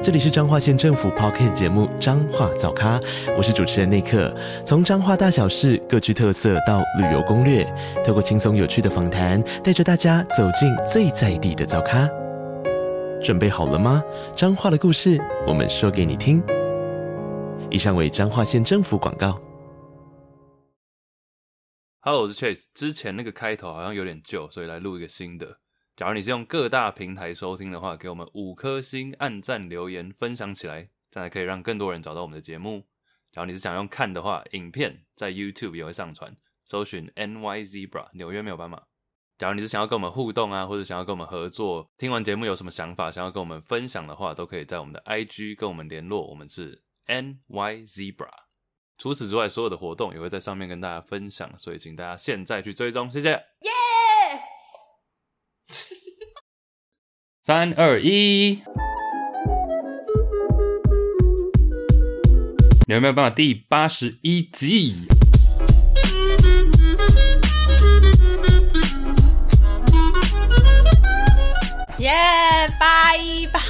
这里是彰化县政府 Podcast 节目《彰化早咖》，我是主持人内克。从彰化大小事各具特色到旅游攻略，透过轻松有趣的访谈，带着大家走进最在地的早咖。准备好了吗？彰化的故事，我们说给你听。以上为彰化县政府广告。Hello，我是 Chase。之前那个开头好像有点旧，所以来录一个新的。假如你是用各大平台收听的话，给我们五颗星、按赞、留言、分享起来，这样可以让更多人找到我们的节目。假如你是想用看的话，影片在 YouTube 也会上传，搜寻 NY Zebra 纽约没有斑马。假如你是想要跟我们互动啊，或者想要跟我们合作，听完节目有什么想法，想要跟我们分享的话，都可以在我们的 IG 跟我们联络，我们是 NY Zebra。除此之外，所有的活动也会在上面跟大家分享，所以请大家现在去追踪，谢谢。耶！三二一，有没有办法？第八十一集，耶！八一八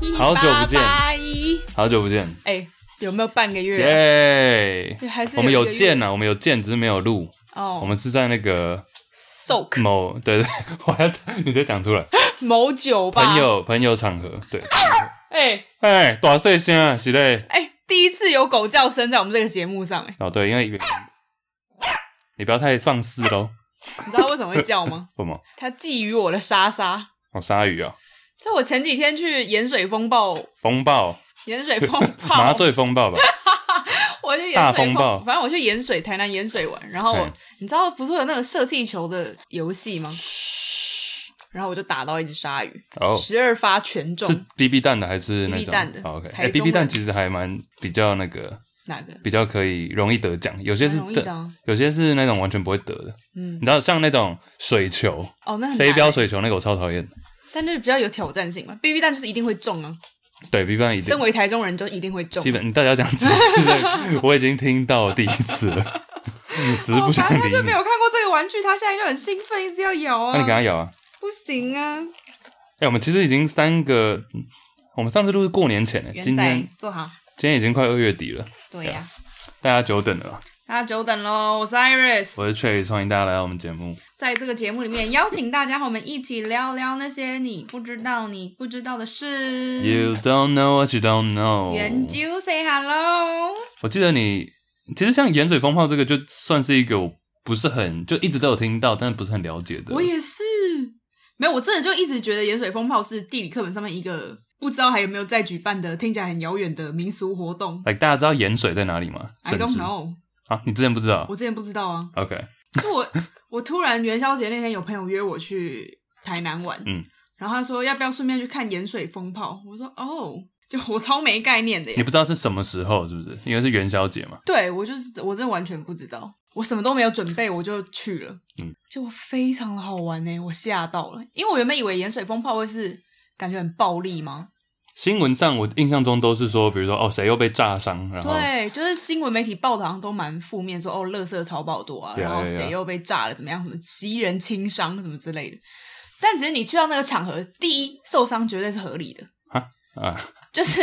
一，好久不见，八一，好久不见。哎、欸，有没有半个月？耶、yeah！还是我们有见呐，我们有见，只是没有录。哦、oh，我们是在那个。Soak 某对对，我要你直接讲出来。某酒吧朋友朋友场合，对。哎哎、大细声啊，是嘞。哎、欸，第一次有狗叫声在我们这个节目上，哎。哦，对，因为你不要太放肆喽。你知道为什么会叫吗？为什么？它觊觎我的莎莎。哦，鲨鱼啊。在我前几天去盐水风暴。风暴。盐水风暴。麻醉风暴吧。大风暴，反正我去盐水台南盐水玩，然后你知道不是有那个射气球的游戏吗？然后我就打到一只鲨鱼，哦，十二发全中，是 BB 弹的还是那种？BB 弹的、哦、？OK，哎，BB 弹其实还蛮比较那个哪个？比较可以容易得奖，有些是容易的、啊，有些是那种完全不会得的。嗯，你知道像那种水球哦，那飞镖水球那个我超讨厌，但是比较有挑战性嘛，BB 弹就是一定会中啊。对，BB 弹一定。身为台中人，就一定会中。基本你大家讲几次，我已经听到第一次了，只是不想理你。他就没有看过这个玩具，他现在就很兴奋，一直要咬啊。那你给他咬啊？不行啊！哎、欸，我们其实已经三个，我们上次都是过年前了，今天做好，今天已经快二月底了。对呀、啊，大家久等了。大家久等喽！我是 Iris，我是 Trace，欢迎大家来到我们节目。在这个节目里面，邀请大家和我们一起聊聊那些你不知道、你不知道的事。You don't know what you don't know。圆啾 say hello。我记得你，其实像盐水风炮这个，就算是一个我不是很就一直都有听到，但是不是很了解的。我也是，没有，我真的就一直觉得盐水风炮是地理课本上面一个不知道还有没有在举办的，听起来很遥远的民俗活动。Like, 大家知道盐水在哪里吗？I don't know。啊，你之前不知道？我之前不知道啊。OK，就我我突然元宵节那天有朋友约我去台南玩，嗯，然后他说要不要顺便去看盐水风炮？我说哦，就我超没概念的耶。你不知道是什么时候是不是？因为是元宵节嘛。对，我就是我真的完全不知道，我什么都没有准备我就去了，嗯，结果非常的好玩呢，我吓到了，因为我原本以为盐水风炮会是感觉很暴力吗？新闻上我印象中都是说，比如说哦，谁又被炸伤，然后对，就是新闻媒体报道好像都蛮负面，说哦，垃圾超爆多啊，然后谁又被炸了，怎么样，什么袭人轻伤什么之类的。但其实你去到那个场合，第一受伤绝对是合理的啊啊，就是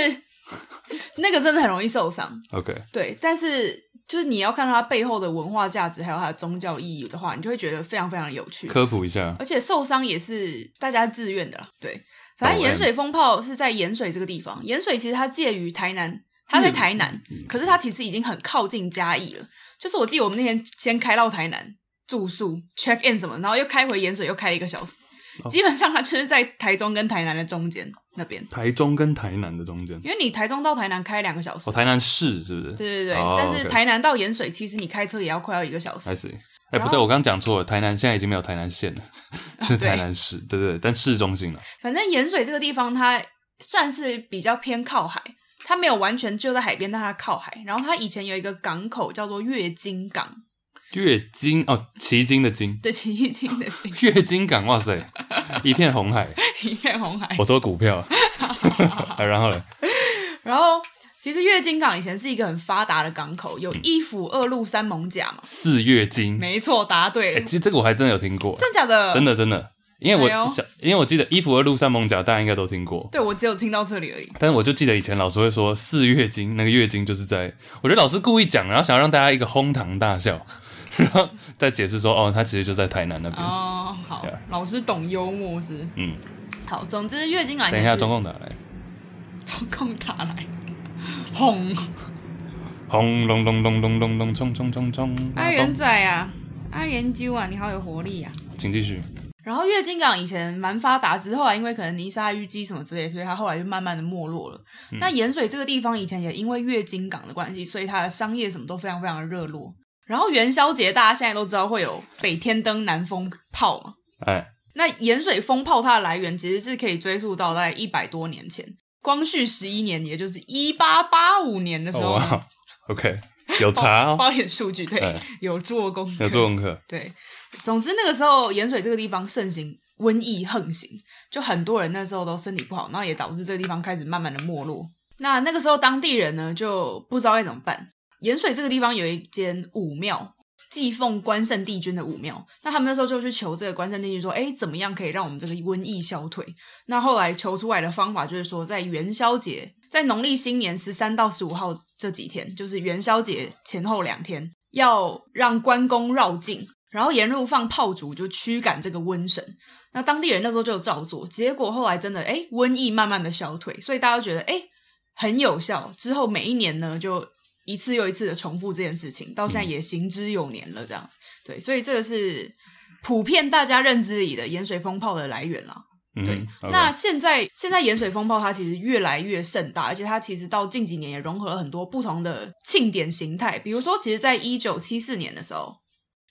那个真的很容易受伤。OK，对，但是就是你要看到它背后的文化价值，还有它的宗教意义的话，你就会觉得非常非常有趣。科普一下，而且受伤也是大家自愿的啦，对。反正盐水风炮是在盐水这个地方，盐水其实它介于台南，它在台南，嗯，可是它其实已经很靠近嘉义了。就是我记得我们那天先开到台南住宿 check in 什么，然后又开回盐水，又开了一个小时，哦，基本上它就是在台中跟台南的中间那边。台中跟台南的中间，因为你台中到台南开两个小时，哦，台南市是不是？对对对，哦，但是台南到盐水，其实你开车也要快要一个小时。哎、欸，不对，我刚刚讲错了。台南现在已经没有台南县了，是台南市，啊、对，对对，但市中心了。反正盐水这个地方，它算是比较偏靠海，它没有完全就在海边，但它靠海。然后它以前有一个港口叫做月津港，月津哦，奇津的津，对，奇津的津。月津港，哇塞，一片红海，一片红海。我说股票，然后呢？然后其实月津港以前是一个很发达的港口，有一府二路三艋甲嘛。四月津，没错，答对了。欸，其实这个我还真的有听过，真假的？真的真的。因为我小，哎，因为我记得一府二路三艋甲，大家应该都听过。对，我只有听到这里而已。但是我就记得以前老师会说四月津，那个月津就是在，我觉得老师故意讲，然后想要让大家一个哄堂大笑，然后再解释说，哦，他其实就在台南那边。哦，好.老师懂幽默是？嗯，好，总之月津来。等一下，中共打来。中共打来，轰轰隆隆隆隆隆隆，冲冲冲冲！阿元仔啊，阿元啾啊，你好有活力啊！请继续。然后月津港以前蛮发达，之后来因为可能泥沙淤积什么之类，所以它后来就慢慢的没落了。嗯、那盐水这个地方以前也因为月津港的关系，所以它的商业什么都非常非常的热络。然后元宵节大家现在都知道会有北天灯、南风炮嘛？哎，那盐水风炮它的来源其实是可以追溯到在一百多年前，光绪十一年，也就是一八八五年的时候。Oh. OK，有查哦，包点数据，对，哎、有做功课，有做功课，对。总之那个时候盐水这个地方盛行瘟疫横行，就很多人那时候都身体不好，然后也导致这个地方开始慢慢的没落。那那个时候当地人呢就不知道该怎么办。盐水这个地方有一间武庙，祭奉关圣帝君的武庙。那他们那时候就去求这个关圣帝君说：“哎，怎么样可以让我们这个瘟疫消退？”那后来求出来的方法就是说，在元宵节，在农历新年十三到十五号这几天，就是元宵节前后两天，要让关公绕境。然后沿路放炮竹，就驱赶这个瘟神。那当地人那时候就照做，结果后来真的，诶瘟疫慢慢的消退，所以大家都觉得，诶很有效。之后每一年呢，就一次又一次的重复这件事情，到现在也行之有年了，这样子。对，所以这个是普遍大家认知里的盐水风炮的来源啦。对，嗯那现在现在盐水风炮它其实越来越盛大，而且它其实到近几年也融合了很多不同的庆典形态，比如说，其实在一九七四年的时候。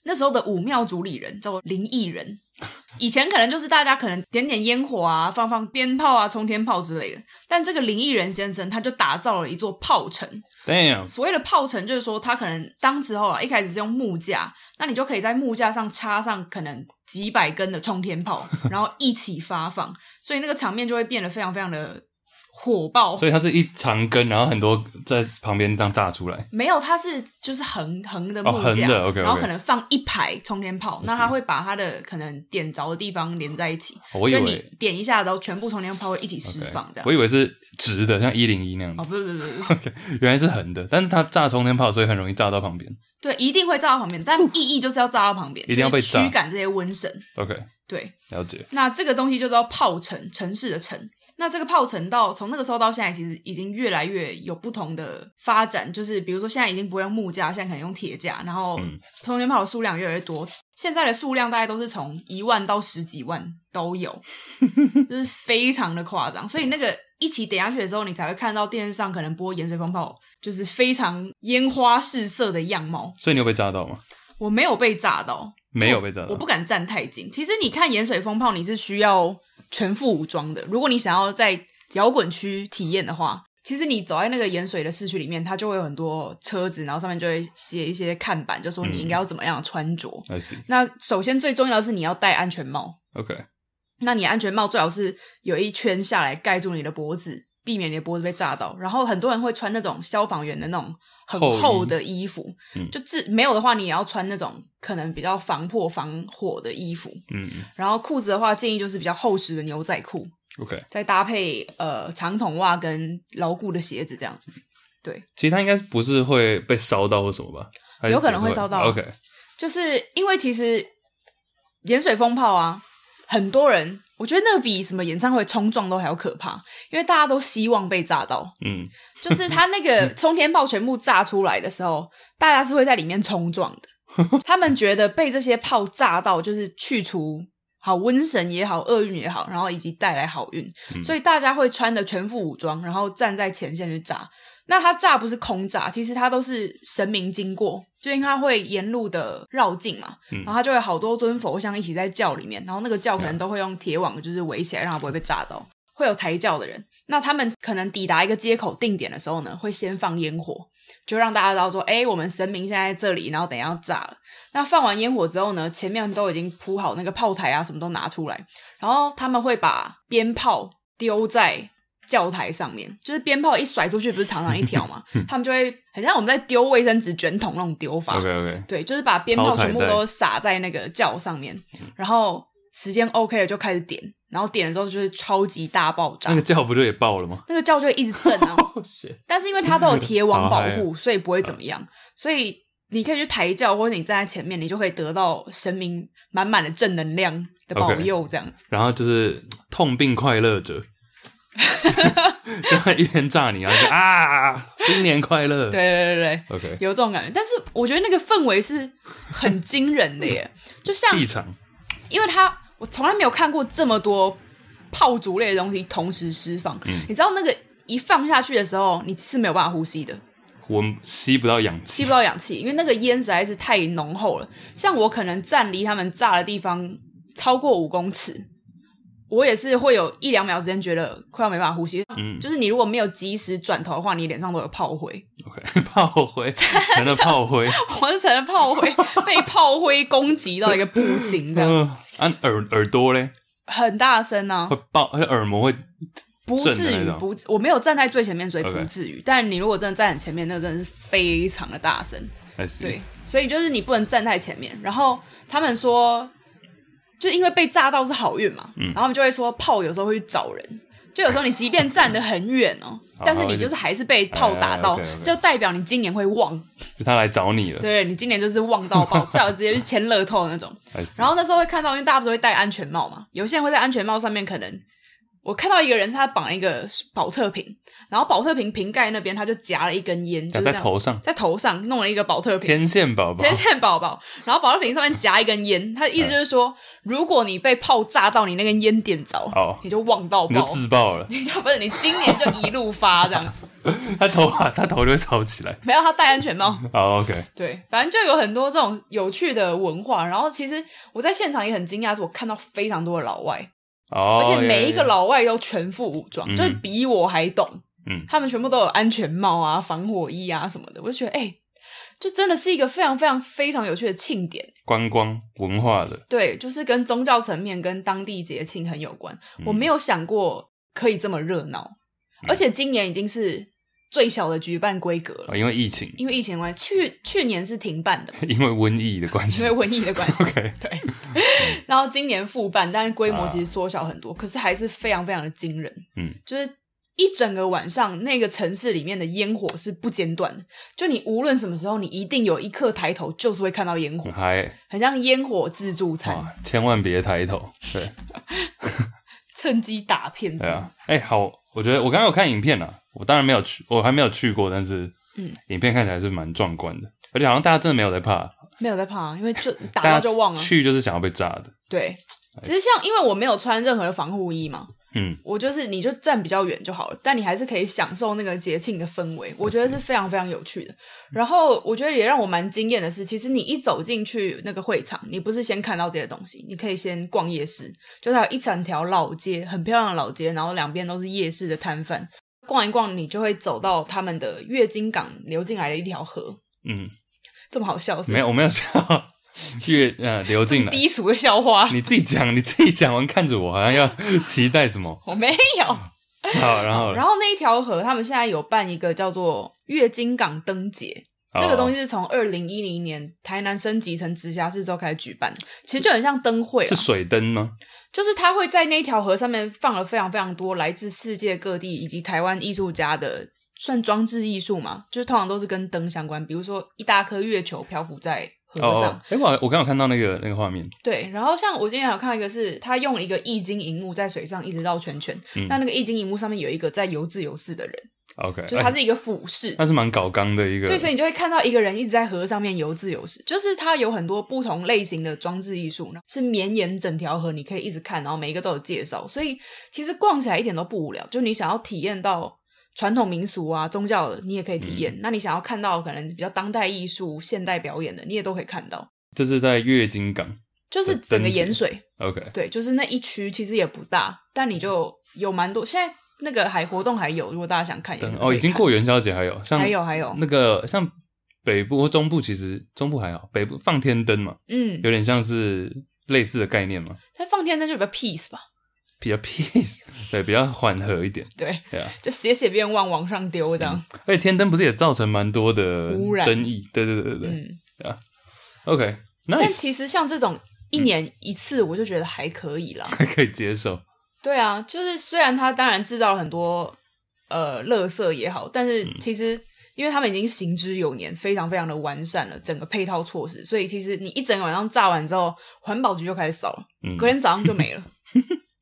那时候的武庙主理人叫做林义人，以前可能就是大家可能点点烟火啊，放放鞭炮啊，冲天炮之类的。但这个林义人先生他就打造了一座炮城。Damn. 所谓的炮城就是说，他可能当时候啊，一开始是用木架，那你就可以在木架上插上可能几百根的冲天炮，然后一起发放，所以那个场面就会变得非常非常的。火爆，所以它是一长根，然后很多在旁边这样炸出来。没有，它是就是横横的木架，哦 okay, okay. 然后可能放一排冲天炮，那它会把它的可能点着的地方连在一起。哦、我以为你点一下，然后全部冲天炮会一起释放这样。Okay. 我以为是直的，像一零一那样子。哦，不不不是不. 原来是横的，但是它炸冲天炮，所以很容易炸到旁边。对，一定会炸到旁边，但意义就是要炸到旁边，一定要被驱赶这些瘟神。OK，对，了解。那这个东西就叫炮城，城市的城。那这个炮城到从那个时候到现在，其实已经越来越有不同的发展。就是比如说，现在已经不用木架，现在可能用铁架，然后通天炮的数量越来越多。现在的数量大概都是从一万到十几万都有，就是非常的夸张。所以那个一起点下去的时候，你才会看到电视上可能播盐水风炮，就是非常烟花四射的样貌。所以你有被炸到吗？我没有被炸到，没有被炸到，我，我不敢站太近。其实你看盐水风炮，你是需要。全副武装的，如果你想要在摇滚区体验的话，其实你走在那个盐水的市区里面，它就会有很多车子，然后上面就会写一些看板，就说你应该要怎么样穿着。那首先最重要的是你要戴安全帽。OK。那你安全帽最好是有一圈下来盖住你的脖子，避免你的脖子被炸到。然后很多人会穿那种消防员的那种很厚的衣服，衣嗯、就自没有的话，你也要穿那种可能比较防破防火的衣服。嗯，然后裤子的话，建议就是比较厚实的牛仔裤。OK，再搭配呃长筒袜跟牢固的鞋子，这样子。对，其实它应该不是会被烧到或什么吧？有可能会烧到。OK，就是因为其实盐水风炮啊，很多人。我觉得那个比什么演唱会冲撞都还要可怕，因为大家都希望被炸到。嗯，就是他那个 冲天炮全部炸出来的时候，大家是会在里面冲撞的。他们觉得被这些炮炸到，就是去除好瘟神也好，厄运也好，然后以及带来好运，嗯，所以大家会穿的全副武装，然后站在前线去炸。那它炸不是空炸，其实它都是神明经过，就因为它会沿路的绕境嘛，嗯、然后它就会好多尊佛像一起在轿里面，然后那个轿可能都会用铁网就是围起来，让他不会被炸到。会有抬轿的人，那他们可能抵达一个街口定点的时候呢，会先放烟火，就让大家知道说，哎，我们神明现在在这里，然后等一下要炸了。那放完烟火之后呢，前面都已经铺好那个炮台啊，什么都拿出来，然后他们会把鞭炮丢在轿台上面，就是鞭炮一甩出去，不是长长一条嘛，他们就会很像我们在丢卫生纸卷筒那种丢法。OK OK，对，就是把鞭炮全部都撒在那个轿上面，然后时间 OK 了就开始点。然后点了之后就是超级大爆炸，那个轿不就也爆了吗？那个轿就会一直震啊！Oh. 但是因为它都有铁网保护，所以不会怎么样。所以你可以去抬轿，或者你站在前面，你就可以得到神明满满的正能量的保佑，这样子。Okay. 然后就是痛并快乐着，就 他一边炸你，然后就啊，新年快乐！对对对对，OK，有这种感觉。但是我觉得那个氛围是很惊人的耶，就像气场，因为他。我从来没有看过这么多炮竹类的东西同时释放。嗯，你知道那个一放下去的时候，你是没有办法呼吸的，我吸不到氧气，吸不到氧气，因为那个烟实在是太浓厚了。像我可能站离他们炸的地方超过五公尺，我也是会有一两秒时间觉得快要没办法呼吸。嗯，就是你如果没有及时转头的话，你脸上都有炮灰。OK，炮灰成了炮灰，我是成了炮灰，被炮灰攻击到一个不行这样子。按、啊、耳耳朵嘞，很大声呢、啊，会爆，耳膜会不至于不，我没有站在最前面，所以不至于。但你如果真的站在前面，那个真的是非常的大声。对，所以就是你不能站在前面。然后他们说，就因为被炸到是好运嘛，嗯、然后他们就会说炮有时候会去找人。就有时候你即便站得很远哦，但是你就是还是被炮打到，就代表你今年会旺，就他来找你了。对，你今年就是旺到爆，最好直接去签乐透的那种。然后那时候会看到，因为大家不是会戴安全帽嘛，有些人会在安全帽上面可能。我看到一个人，是他绑了一个保特瓶，然后保特瓶瓶盖那边他就夹了一根烟，就在头上，在头上弄了一个保特瓶，天线宝宝，天线宝宝，然后保特瓶上面夹一根烟，他的意思就是说，如果你被炮炸到，你那根烟点着，哦，你就旺到爆，你就自爆了，你就不是你今年就一路发这样子，他头啊，他头就会烧起来，没有，他戴安全帽，好，OK，对，反正就有很多这种有趣的文化，然后其实我在现场也很惊讶，是我看到非常多的老外。哦，而且每一个老外都全副武装，就是比我还懂。嗯，他们全部都有安全帽啊、防火衣啊什么的。我就觉得，哎、欸，就真的是一个非常非常非常有趣的庆典，观光文化的。对，就是跟宗教层面、跟当地节庆很有关。嗯、我没有想过可以这么热闹，嗯、而且今年已经是。最小的举办规格了，哦，因为疫情，因为疫情关系，去去年是停办的，因为瘟疫的关系，因为瘟疫的关系，OK，对。然后今年复办，但是规模其实缩小很多，啊、可是还是非常非常的惊人。嗯，就是一整个晚上，那个城市里面的烟火是不间断的，就你无论什么时候，你一定有一刻抬头，就是会看到烟火，还很像烟火自助餐，千万别抬头，对，趁机打骗。对啊，哎、欸，好，我觉得我刚刚有看影片了。我当然没有去，我还没有去过，但是，嗯，影片看起来是蛮壮观的，嗯、而且好像大家真的没有在怕，没有在怕，因为就打到就忘了，去就是想要被炸的，对，只是像因为我没有穿任何的防护衣嘛，嗯，我就是你就站比较远就好了，但你还是可以享受那个节庆的氛围，我觉得是非常非常有趣的。然后我觉得也让我蛮惊艳的是，其实你一走进去那个会场，你不是先看到这些东西，你可以先逛夜市，就它有一整条老街，很漂亮的老街，然后两边都是夜市的摊贩。逛一逛，你就会走到他们的月经港流进来的一条河。嗯，这么好笑是？没有，我没有笑。月呃流进来，低俗的笑话。你自己讲，你自己讲完看着我，好像要期待什么？我没有。好，然后然后那一条河，他们现在有办一个叫做月经港灯节。这个东西是从二零一零年台南升级成直辖市之后开始举办的，其实就很像灯会。是水灯吗？就是它会在那条河上面放了非常非常多来自世界各地以及台湾艺术家的算装置艺术嘛，就是通常都是跟灯相关，比如说一大颗月球漂浮在河上。哎、我我刚好看到那个那个画面。对，然后像我今天有看到一个是，他用一个易经荧幕在水上一直绕圈圈，嗯、那那个易经荧幕上面有一个在游自由式的人。OK，就是它是一个俯视，那是蛮搞刚的一个。对，所以你就会看到一个人一直在河上面游自由式，就是它有很多不同类型的装置艺术呢，是绵延整条河，你可以一直看，然后每一个都有介绍，所以其实逛起来一点都不无聊。就你想要体验到传统民俗啊、宗教的，你也可以体验；嗯、那你想要看到可能比较当代艺术、现代表演的，你也都可以看到。这是在月经港，就是整个盐水。OK，对，就是那一区其实也不大，但你就有蛮多现在。那个还活动还有，如果大家想看，也哦，已经过元宵节还有，像还有还有那个像北部或中部，其实中部还好，北部放天灯嘛，嗯，有点像是类似的概念嘛。它放天灯就比较 peace 吧，比较 peace，对，比较缓和一点，对，对啊，就写写愿望往上丢这样。嗯、而且天灯不是也造成蛮多的争议？对对对对对，嗯，对啊，OK，那、但其实像这种一年一次，我就觉得还可以啦，还 可以接受。对啊，就是虽然它当然制造了很多呃垃圾也好，但是其实因为他们已经行之有年，非常非常的完善了整个配套措施，所以其实你一整个晚上炸完之后，环保局就开始扫了，嗯、隔天早上就没了。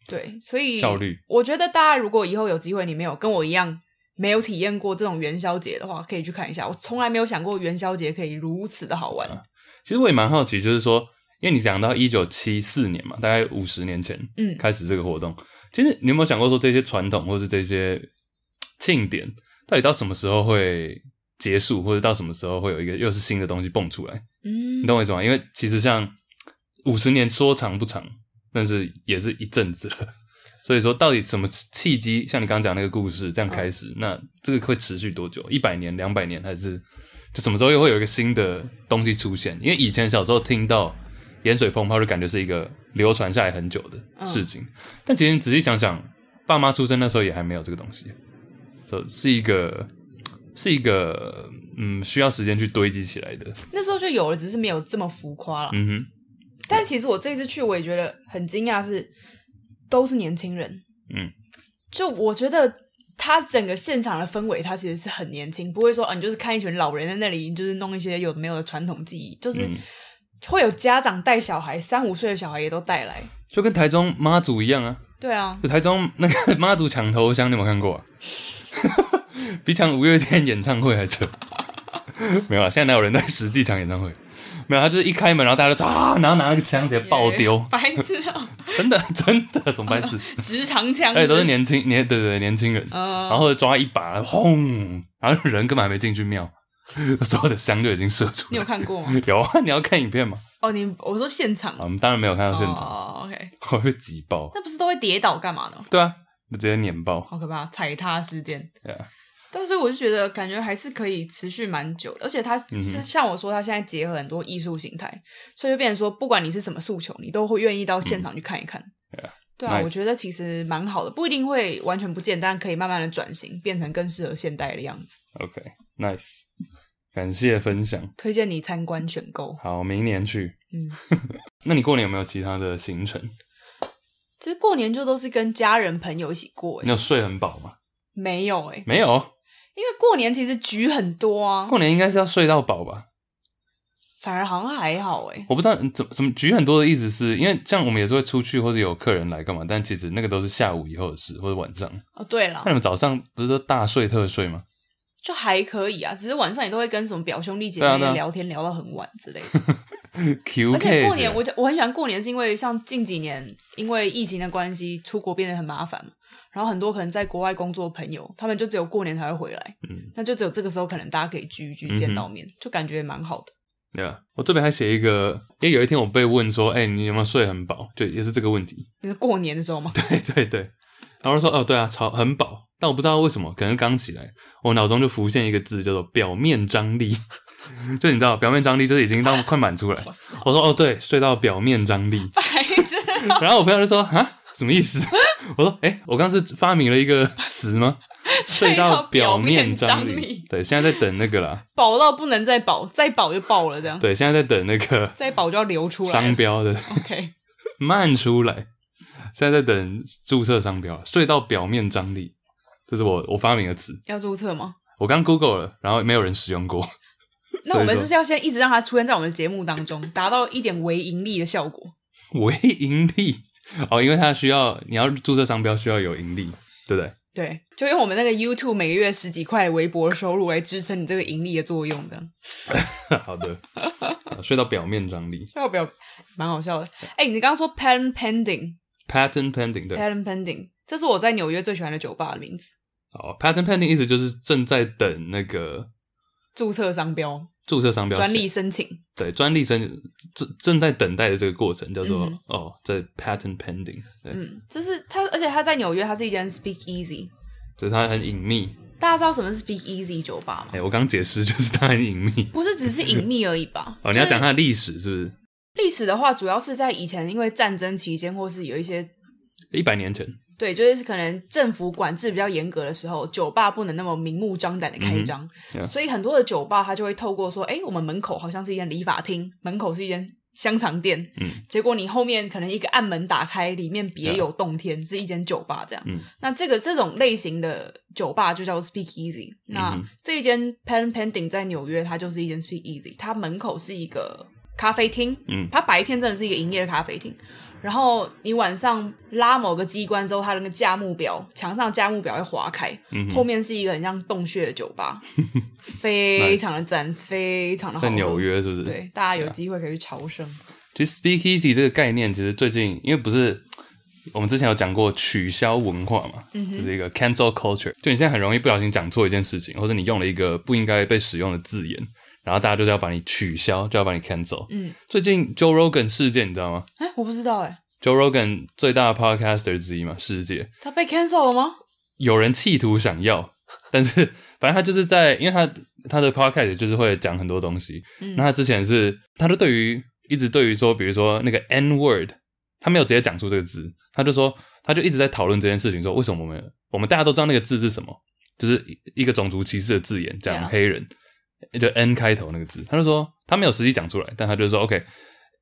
对，所以效率，我觉得大家如果以后有机会，你没有跟我一样没有体验过这种元宵节的话，可以去看一下。我从来没有想过元宵节可以如此的好玩。啊、其实我也蛮好奇，就是说。因为你讲到一九七四年嘛，大概五十年前，嗯，开始这个活动。嗯、其实你有没有想过说，这些传统或是这些庆典，到底到什么时候会结束，或者到什么时候会有一个又是新的东西蹦出来？嗯，你懂我意思吗？因为其实像五十年说长不长，但是也是一阵子了。所以说，到底什么契机？像你刚刚讲那个故事这样开始，哦、那这个会持续多久？一百年、两百年，还是就什么时候又会有一个新的东西出现？因为以前小时候听到。盐水风炮就感觉是一个流传下来很久的事情，嗯、但其实你仔细想想，爸妈出生那时候也还没有这个东西，所以是一个是一个嗯需要时间去堆积起来的。那时候就有了，只是没有这么浮夸了。嗯哼。但其实我这次去，我也觉得很惊讶，是都是年轻人。嗯。就我觉得他整个现场的氛围，他其实是很年轻，不会说啊，你就是看一群老人在那里，就是弄一些有的没有的传统技艺，就是。嗯会有家长带小孩，三五岁的小孩也都带来，就跟台中妈祖一样啊。对啊，就台中那个 妈祖抢头香，你有没有看过啊？比抢五月天演唱会还扯。没有啊，现在哪有人在实际抢演唱会？没有，他就是一开门，然后大家就啊，然后拿那个枪直接爆丢，白痴 啊！真的真的什么白痴？直长枪，而且都是年轻年，对对对，年轻人，嗯、然后抓一把，轰，然后人根本还没进去庙。所有的香就已经射出来。你有看过吗？有啊，你要看影片吗？哦，你我说现场，我们当然没有看到现场。哦，OK，会被挤爆。那不是都会跌倒干嘛的？对啊，就直接碾爆，好可怕，踩踏事件。但是我就觉得感觉还是可以持续蛮久的，而且他、嗯、像我说，他现在结合很多艺术形态，所以就变成说，不管你是什么诉求，你都会愿意到现场去看一看。对啊，对啊，我觉得其实蛮好的，不一定会完全不见，但可以慢慢的转型，变成更适合现代的样子。OK，Nice。感谢分享，推荐你参观选购。好，明年去。嗯，那你过年有没有其他的行程？其实过年就都是跟家人朋友一起过。你有睡很饱吗？没有诶，没有，因为过年其实局很多啊。过年应该是要睡到饱吧？反而好像还好诶。我不知道怎么怎么局很多的意思是，因为像我们也是会出去或者有客人来干嘛，但其实那个都是下午以后的事或者晚上。哦，对了，那你们早上不是都大睡特睡吗？就还可以啊，只是晚上也都会跟什么表兄弟姐妹聊天，聊到很晚之类的。而且过年，我我很喜欢过年，是因为像近几年因为疫情的关系，出国变得很麻烦嘛。然后很多可能在国外工作的朋友，他们就只有过年才会回来。嗯，那就只有这个时候，可能大家可以聚一聚，见到面，就感觉蛮好的。对啊，我这边还写一个，因为有一天我被问说：“哎，你有没有睡很饱？”就，也是这个问题。你是过年的时候吗？对对对。然后我说：“哦，对啊，超很饱。”但我不知道为什么，可能刚起来，我脑中就浮现一个字，叫做“表面张力”。就你知道，表面张力就是已经到快满出来。我说：“哦，对，睡到表面张力。”然后我朋友就说：“啊，什么意思？”我说：“哎，我刚是发明了一个 词吗？睡到表面张力。对，现在在等那个啦。饱到不能再饱，再饱就爆了这样。对，现在在等那个再饱就要流出来商标的。OK，慢出来。现在在等注册商标，睡到表面张力。这是我我发明的词，要注册吗？我刚 Google 了，然后没有人使用过。那我们是不是要先一直让它出现在我们的节目当中，达到一点微盈利的效果？微盈利 哦，因为它需要你要注册商标，需要有盈利，对不对？对，就用我们那个 YouTube 每个月十几块微薄的收入来支撑你这个盈利的作用，这样。好的，睡到表面张力，睡到表？蛮好笑的。哎、欸，你刚刚说 patent pending，patent pending，对，patent pending，这是我在纽约最喜欢的酒吧的名字。哦，patent pending 意思就是正在等那个注册商标、注册商标、专利申请。对，专利申正正在等待的这个过程叫做、嗯、哦，在 patent pending。嗯，这是它，而且它在纽约，它是一间 Speak Easy，就是它很隐秘。大家知道什么是 Speak Easy 酒吧吗？哎、欸，我刚解释就是它很隐秘，不是只是隐秘而已吧？哦，你要讲它的历史是不是？历史的话，主要是在以前因为战争期间，或是有一些一百年前，对，就是可能政府管制比较严格的时候，酒吧不能那么明目张胆的开张，嗯 yeah. 所以很多的酒吧它就会透过说，哎，我们门口好像是一间理发厅，门口是一间。香肠店，嗯，结果你后面可能一个暗门打开，里面别有洞天，是一间酒吧这样。嗯，那这个这种类型的酒吧就叫做 Speak Easy。那这一间 Pen Pending 在纽约，它就是一间 Speak Easy，它门口是一个咖啡厅，嗯，它白天真的是一个营业的咖啡厅。然后你晚上拉某个机关之后，它的那个价目表墙上价目表会划开，嗯，后面是一个很像洞穴的酒吧，非常的赞，非常的好。在纽约是不是？对，大家有机会可以去朝圣。其实 Speakeasy 这个概念，其实最近因为不是我们之前有讲过取消文化嘛，嗯，就是一个 cancel culture，就你现在很容易不小心讲错一件事情，或者你用了一个不应该被使用的字眼。然后大家就是要把你取消，就要把你 cancel。嗯，最近 Joe Rogan 事件你知道吗？哎，我不知道哎。Joe Rogan 最大的 podcaster 之一嘛，世界。他被 cancel 了吗？有人企图想要，但是反正他就是在，因为他他的 podcast 就是会讲很多东西。嗯，那他之前是，他就对于一直对于说，比如说那个 N word，他没有直接讲出这个字，他就说，他就一直在讨论这件事情，说为什么我们我们大家都知道那个字是什么，就是一个种族歧视的字眼，讲黑人。就 N 开头那个字，他就说他没有实际讲出来，但他就说 OK，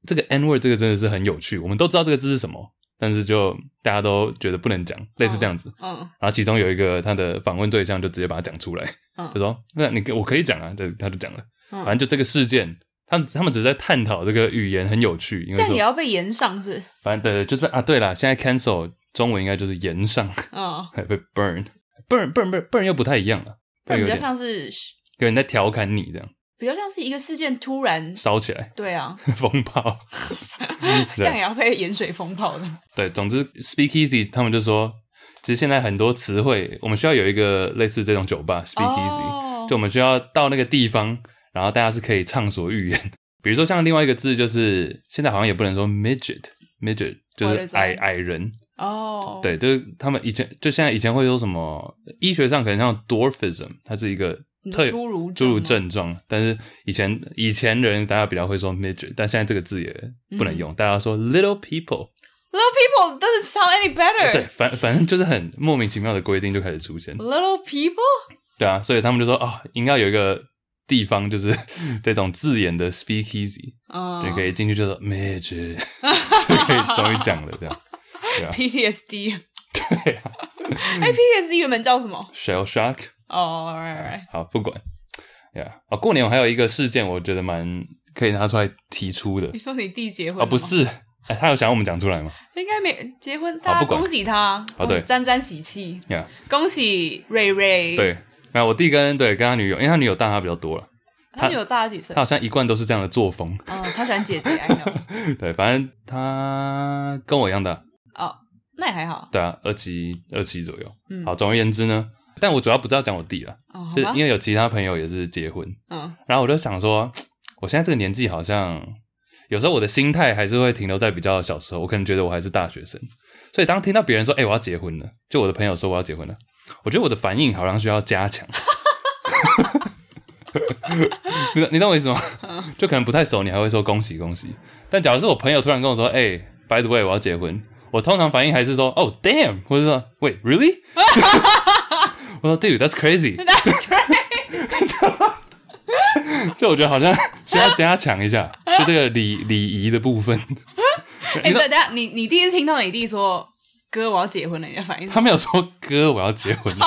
这个 N word 这个真的是很有趣，我们都知道这个字是什么，但是就大家都觉得不能讲，类似这样子。嗯，然后其中有一个他的访问对象就直接把它讲出来，嗯，就说那你我可以讲啊，对，他就讲了，反正就这个事件，他们他们只是在探讨这个语言很有趣，因为这样也要被延上是？反正对对，就是啊，对了，现在 cancel 中文应该就是延上，嗯，还 被 burn，burn burn burn burn 又不太一样了，burn，比较像是。有人在调侃你，这样比较像是一个事件突然烧起来。对啊，风暴，这样也要被盐水风暴的。对，总之，Speakeasy 他们就说，其实现在很多词汇，我们需要有一个类似这种酒吧，Speakeasy，、oh. 就我们需要到那个地方，然后大家是可以畅所欲言。比如说像另外一个字，就是现在好像也不能说 midget，midget 就是矮矮人。哦、oh.，对，就是他们以前就现在以前会说什么，医学上可能像 dwarfism，它是一个。特侏儒侏儒症状，但是以前以前的人大家比较会说 midget，但现在这个字也不能用，嗯、大家说 little people。Little people doesn't sound any better。对，反反正就是很莫名其妙的规定就开始出现。Little people。对啊，所以他们就说啊、哦，应该有一个地方就是 这种字眼的 speakeasy，嗯，就可以进去就说就 可以终于讲了这样。对啊、PTSD。对啊。哎，PTSD 原本叫什么？Shell shock。哦、oh,，right 好，不管，呀、yeah. 哦，过年我还有一个事件，我觉得蛮可以拿出来提出的。你说你弟结婚？哦，不是，哎，他有想我们讲出来吗？应该没结婚，大家恭喜他，哦对，沾沾喜气，呀、yeah.，恭喜瑞瑞。对，那我弟跟对跟他女友，因为他女友大他比较多了，他女友大他几岁？他好像一贯都是这样的作风。哦，他喜欢姐姐，对，反正他跟我一样大。哦，那也还好。对啊，二七二七左右。嗯，好，总而言之呢。但我主要不知道讲我弟了，哦，就是因为有其他朋友也是结婚，嗯，然后我就想说，我现在这个年纪好像有时候我的心态还是会停留在比较小时候，我可能觉得我还是大学生，所以当听到别人说，哎，我要结婚了，就我的朋友说我要结婚了，我觉得我的反应好像需要加强，你你懂我意思吗？就可能不太熟，你还会说恭喜恭喜，但假如是我朋友突然跟我说，哎，by the way，我要结婚，我通常反应还是说，哦，damn，或者说，wait really？我说，Dude，that's crazy。就我觉得好像需要加强一下，就这个礼 礼仪的部分。哎、欸，等下，你你第一次听到你弟说“哥，我要结婚了”，你的反应？他没有说“哥，我要结婚了”。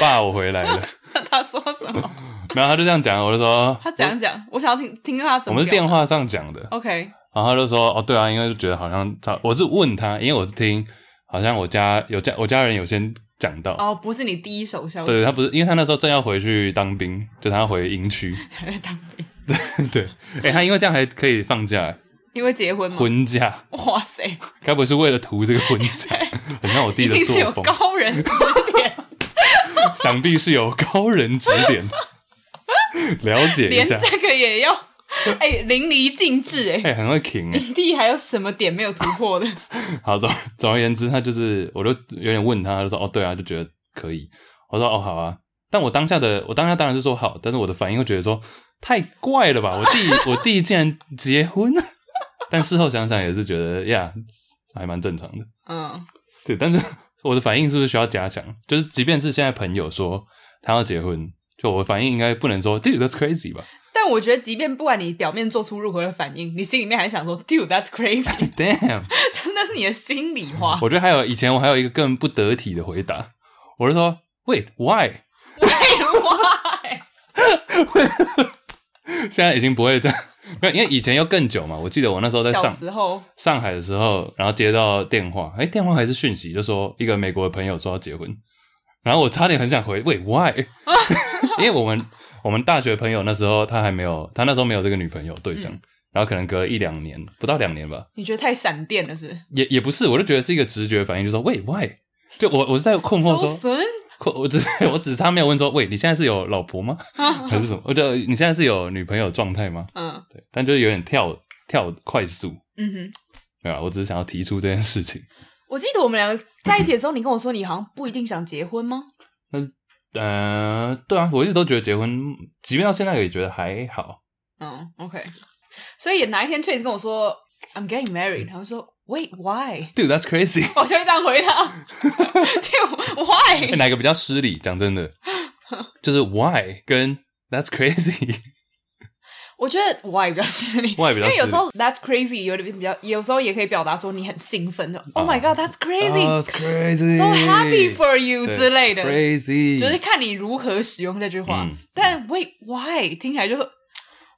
爸，我回来了。他说什么？没有，他就这样讲。我就说他怎样讲？我想要听听他怎么。我们是电话上讲的。OK。然后他就说：“哦，对啊，因为就觉得好像他，我是问他，因为我是听，好像我家有家我家人有先。”讲到哦，不是你第一手消息。对，他不是，因为他那时候正要回去当兵，就他要回营区。当兵。对 对，哎、欸，他因为这样还可以放假。因为结婚吗？婚假。哇塞！该不会是为了图这个婚假？很像我弟的作风。一定是有高人指点。想必是有高人指点。了解一下。连这个也要 哎、欸，淋漓尽致哎、欸，哎、欸，很会停哎、欸。你弟还有什么点没有突破的？好，总总而言之，他就是，我就有点问他，他就说哦，对啊，就觉得可以。我说哦，好啊。但我当下的，我当下当然是说好，但是我的反应会觉得说太怪了吧？我弟，我弟竟然结婚？但事后想想也是觉得呀，还蛮正常的。嗯，对。但是我的反应是不是需要加强？就是即便是现在朋友说他要结婚，就我反应应该不能说 Dude, that's crazy 吧？但我觉得，即便不管你表面做出如何的反应，你心里面还想说，Dude, that's crazy. Damn，真的是你的心里话。我觉得还有以前我还有一个更不得体的回答，我是说，Wait, why? Wait, why? 现在已经不会这样，因为以前要更久嘛。我记得我那时候在上时候上海的时候，然后接到电话，哎，电话还是讯息，就说一个美国的朋友说要结婚，然后我差点很想回，Wait, why? 因为我们我们大学朋友那时候他还没有，他那时候没有这个女朋友对象，嗯、然后可能隔了一两年，不到两年吧。你觉得太闪电了是不是？也也不是，我就觉得是一个直觉反应，就说喂，why？就我我是在困惑说、困我只我只差没有问说，喂，你现在是有老婆吗？还是什么？我就你现在是有女朋友状态吗？嗯，对，但就是有点跳跳快速。嗯哼，对啊，我只是想要提出这件事情。我记得我们两个在一起的时候，你跟我说你好像不一定想结婚吗？嗯。呃，对啊，我一直都觉得结婚，即便到现在也觉得还好。嗯，OK。所以哪一天 Chase 跟我说 I'm getting married，他说 Wait why？Dude that's crazy。我就会这样回答。Dude why？哪个比较失礼？讲真的，就是 why 跟 that's crazy。我觉得 why 比较失礼，因为有时候 that's crazy 有点比较，有时候也可以表达说你很兴奋的。Oh my god，that's crazy，that's crazy，so happy for you 之类的，crazy，就是看你如何使用这句话。但 wait why 听起来就是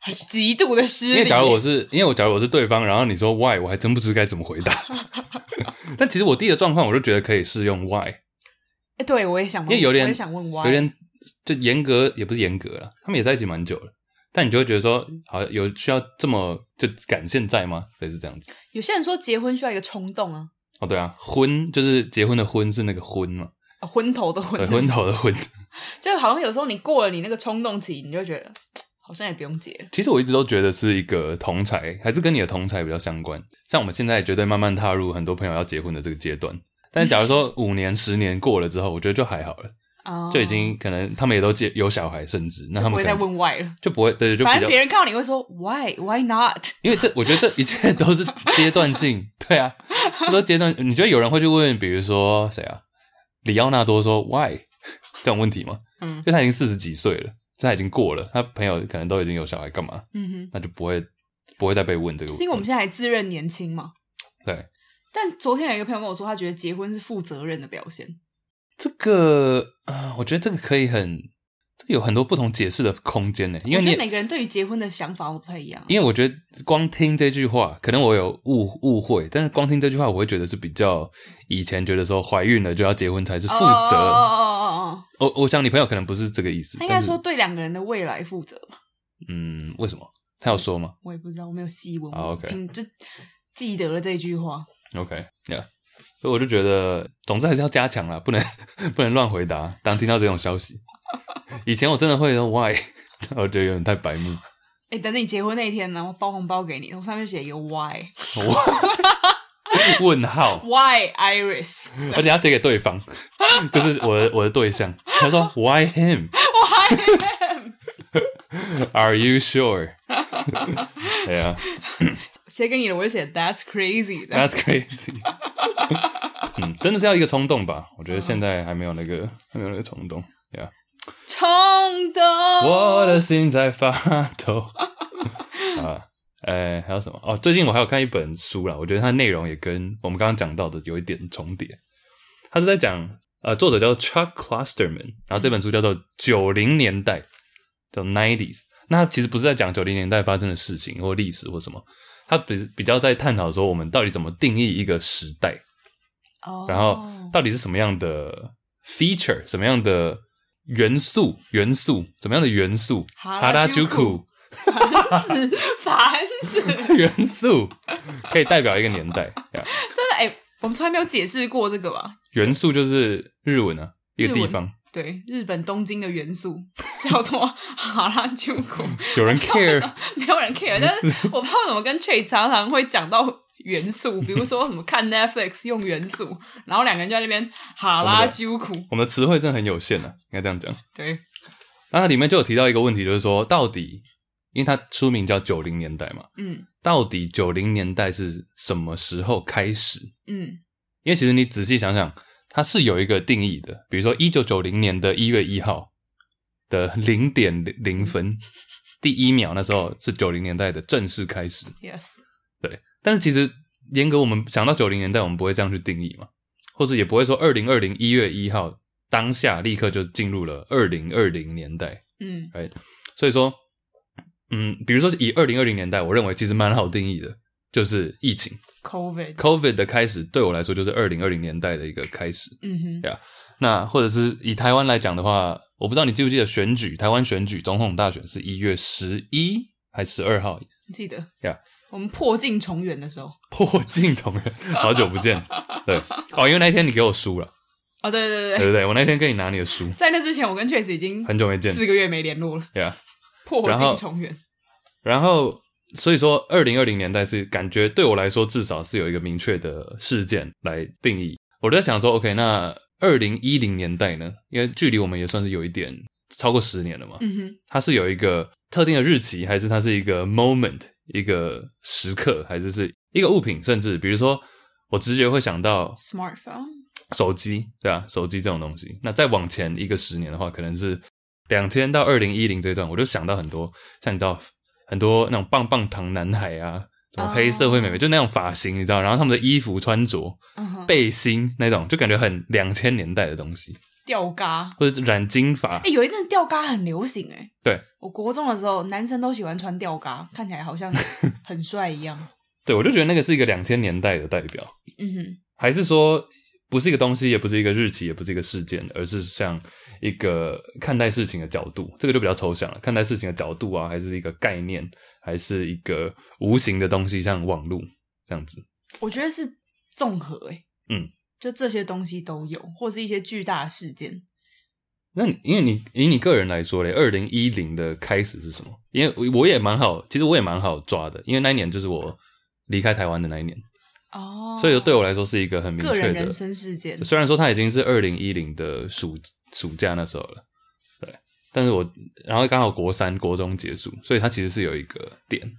很极度的失礼。因为假如我是，因为我假如我是对方，然后你说 why，我还真不知该怎么回答。但其实我弟的状况，我就觉得可以适用 why。哎，对我也想问，因为有点想问 why，有点就严格也不是严格了，他们也在一起蛮久了。但你就会觉得说，好像有需要这么就赶现在吗？还是这样子？有些人说结婚需要一个冲动啊。哦，对啊，婚就是结婚的婚是那个婚嘛，哦、昏头的昏，对，昏头的昏。就好像有时候你过了你那个冲动期，你就觉得好像也不用结。其实我一直都觉得是一个同才，还是跟你的同才比较相关。像我们现在也绝对慢慢踏入很多朋友要结婚的这个阶段。但假如说五年、十年过了之后，我觉得就还好了。就已经可能他们也都结有小孩，甚至那他们不会再问 why 了，就不会对对，就反正别人看到你会说 why why not？因为这我觉得这一切都是阶段性，对啊，很多阶段。你觉得有人会去问，比如说谁啊？里奥纳多说 why 这种问题吗？嗯，因为他已经四十几岁了，他已经过了，他朋友可能都已经有小孩，干嘛？嗯哼，那就不会不会再被问这个问题。是因为我们现在还自认年轻嘛？对。但昨天有一个朋友跟我说，他觉得结婚是负责任的表现。这个啊、呃，我觉得这个可以很，这个有很多不同解释的空间呢。因为你每个人对于结婚的想法都不太一样。因为我觉得光听这句话，可能我有误误会，但是光听这句话，我会觉得是比较以前觉得说怀孕了就要结婚才是负责。哦哦哦哦。我我想你朋友可能不是这个意思。他应该说对两个人的未来负责吧。嗯，为什么？他有说吗？我也不知道，我没有细问。Oh, OK，听就记得了这句话。OK，Yeah。所以我就觉得，总之还是要加强啦，不能 不能乱回答。当听到这种消息，以前我真的会说 why，我觉得有点太白目。哎、欸，等着你结婚那一天呢，我包红包给你，我上面写一个 why，问号 why Iris，而且要写给对方，就是我的我的对象。他说 why him，why him，Are you sure？对呀。写给你的，我就写 That's crazy，That's crazy。嗯，真的是要一个冲动吧？我觉得现在还没有那个，还没有那个冲动。呀，冲动，我的心在发抖。啊，哎、欸，还有什么？哦，最近我还有看一本书啦，我觉得它的内容也跟我们刚刚讲到的有一点重叠。他是在讲，呃，作者叫做 Chuck Klosterman，然后这本书叫做《九零年代》，叫 Nineties。那他其实不是在讲九零年代发生的事情或历史或什么。他比比较在探讨说，我们到底怎么定义一个时代，oh. 然后到底是什么样的 feature，什么样的元素，元素，什么样的元素，哈拉朱库，烦死，烦死，元素可以代表一个年代，真的哎，我们从来没有解释过这个吧？元素就是日文啊，一个地方，对，日本东京的元素叫做哈拉啾库。有人 care？没有人 care，但是 我不知道怎么跟 Chase 常常会讲到元素，比如说什么看 Netflix 用元素，然后两个人就在那边哈拉啾库。我们的词汇真的很有限啊，应该这样讲。对，那它里面就有提到一个问题，就是说到底，因为它书名叫九零年代嘛，嗯，到底九零年代是什么时候开始？嗯，因为其实你仔细想想。它是有一个定义的，比如说一九九零年的一月一号的零点零分，第一秒，那时候是九零年代的正式开始。Yes，对。但是其实严格我们想到九零年代，我们不会这样去定义嘛，或者也不会说二零二零一月一号当下立刻就进入了二零二零年代。嗯，Right？所以说，嗯，比如说以二零二零年代，我认为其实蛮好定义的，就是疫情。COVID COVID 的开始对我来说就是二零二零年代的一个开始，嗯哼，对啊。那或者是以台湾来讲的话，我不知道你记不记得选举，台湾选举总统大选是一月十一还是十二号？记得。呀，yeah. 我们破镜重圆的时候，破镜重圆，好久不见，对，哦，因为那天你给我书了，哦，对对对。对，对对？对，我那天跟你拿你的书，在那之前我跟 Chase 已经很久没见，四个月没联络了，对啊，破镜重圆，然后。所以说，二零二零年代是感觉对我来说，至少是有一个明确的事件来定义。我在想说，OK，那二零一零年代呢？因为距离我们也算是有一点超过十年了嘛。嗯哼，它是有一个特定的日期，还是它是一个 moment，一个时刻，还是是一个物品？甚至比如说，我直觉会想到 smartphone 手机，对啊，手机这种东西。那再往前一个十年的话，可能是两千到二零一零这段，我就想到很多，像你知道。很多那种棒棒糖男孩啊，什么黑社会妹妹，oh. 就那种发型，你知道？然后他们的衣服穿着，uh -huh. 背心那种，就感觉很两千年代的东西。吊嘎或者染金发，哎、欸，有一阵吊嘎很流行，哎，对，我国中的时候，男生都喜欢穿吊嘎，看起来好像很帅一样。对，我就觉得那个是一个两千年代的代表。嗯哼，还是说？不是一个东西，也不是一个日期，也不是一个事件，而是像一个看待事情的角度，这个就比较抽象了。看待事情的角度啊，还是一个概念，还是一个无形的东西，像网络这样子。我觉得是综合，诶，嗯，就这些东西都有，或是一些巨大的事件。那你因为你以你个人来说嘞，二零一零的开始是什么？因为我也蛮好，其实我也蛮好抓的，因为那一年就是我离开台湾的那一年。哦、oh，所以对我来说是一个很明确的个人人生事件。虽然说它已经是二零一零的暑暑假那时候了，对，但是我然后刚好国三国中结束，所以它其实是有一个点。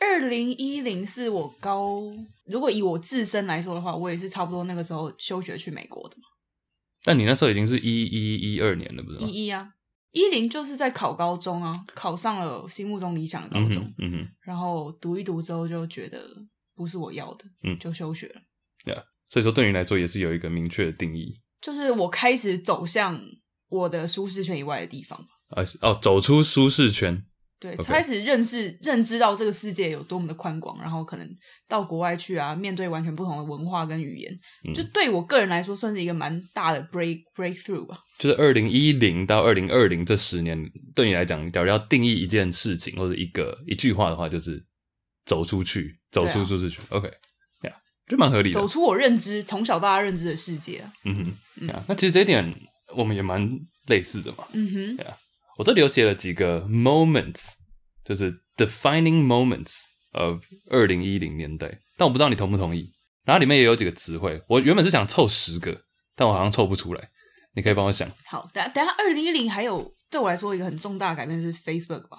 二零一零是我高，如果以我自身来说的话，我也是差不多那个时候休学去美国的嘛。但你那时候已经是一一一二年了，不是吗？一一啊，一零就是在考高中啊，考上了心目中理想的高中，嗯哼，嗯哼，然后读一读之后就觉得。不是我要的，嗯，就休学了。对啊，所以说对你来说也是有一个明确的定义，就是我开始走向我的舒适圈以外的地方。啊，哦，走出舒适圈，对.开始认识、认知到这个世界有多么的宽广，然后可能到国外去啊，面对完全不同的文化跟语言，嗯、就对我个人来说算是一个蛮大的 break breakthrough 吧。就是二零一零到二零二零这十年，对你来讲，假如要定义一件事情或者一个一句话的话，就是。走出去，走出舒适区，OK，呀、yeah，就蛮合理的。走出我认知从小到大认知的世界。嗯哼，嗯 yeah, 那其实这一点我们也蛮类似的嘛。嗯哼，yeah, 我这里有写了几个 moments，就是 defining moments of 二零一零年代，但我不知道你同不同意。然后里面也有几个词汇，我原本是想凑十个，但我好像凑不出来。你可以帮我想。好，等下等下，二零一零还有对我来说一个很重大的改变是 Facebook 吧。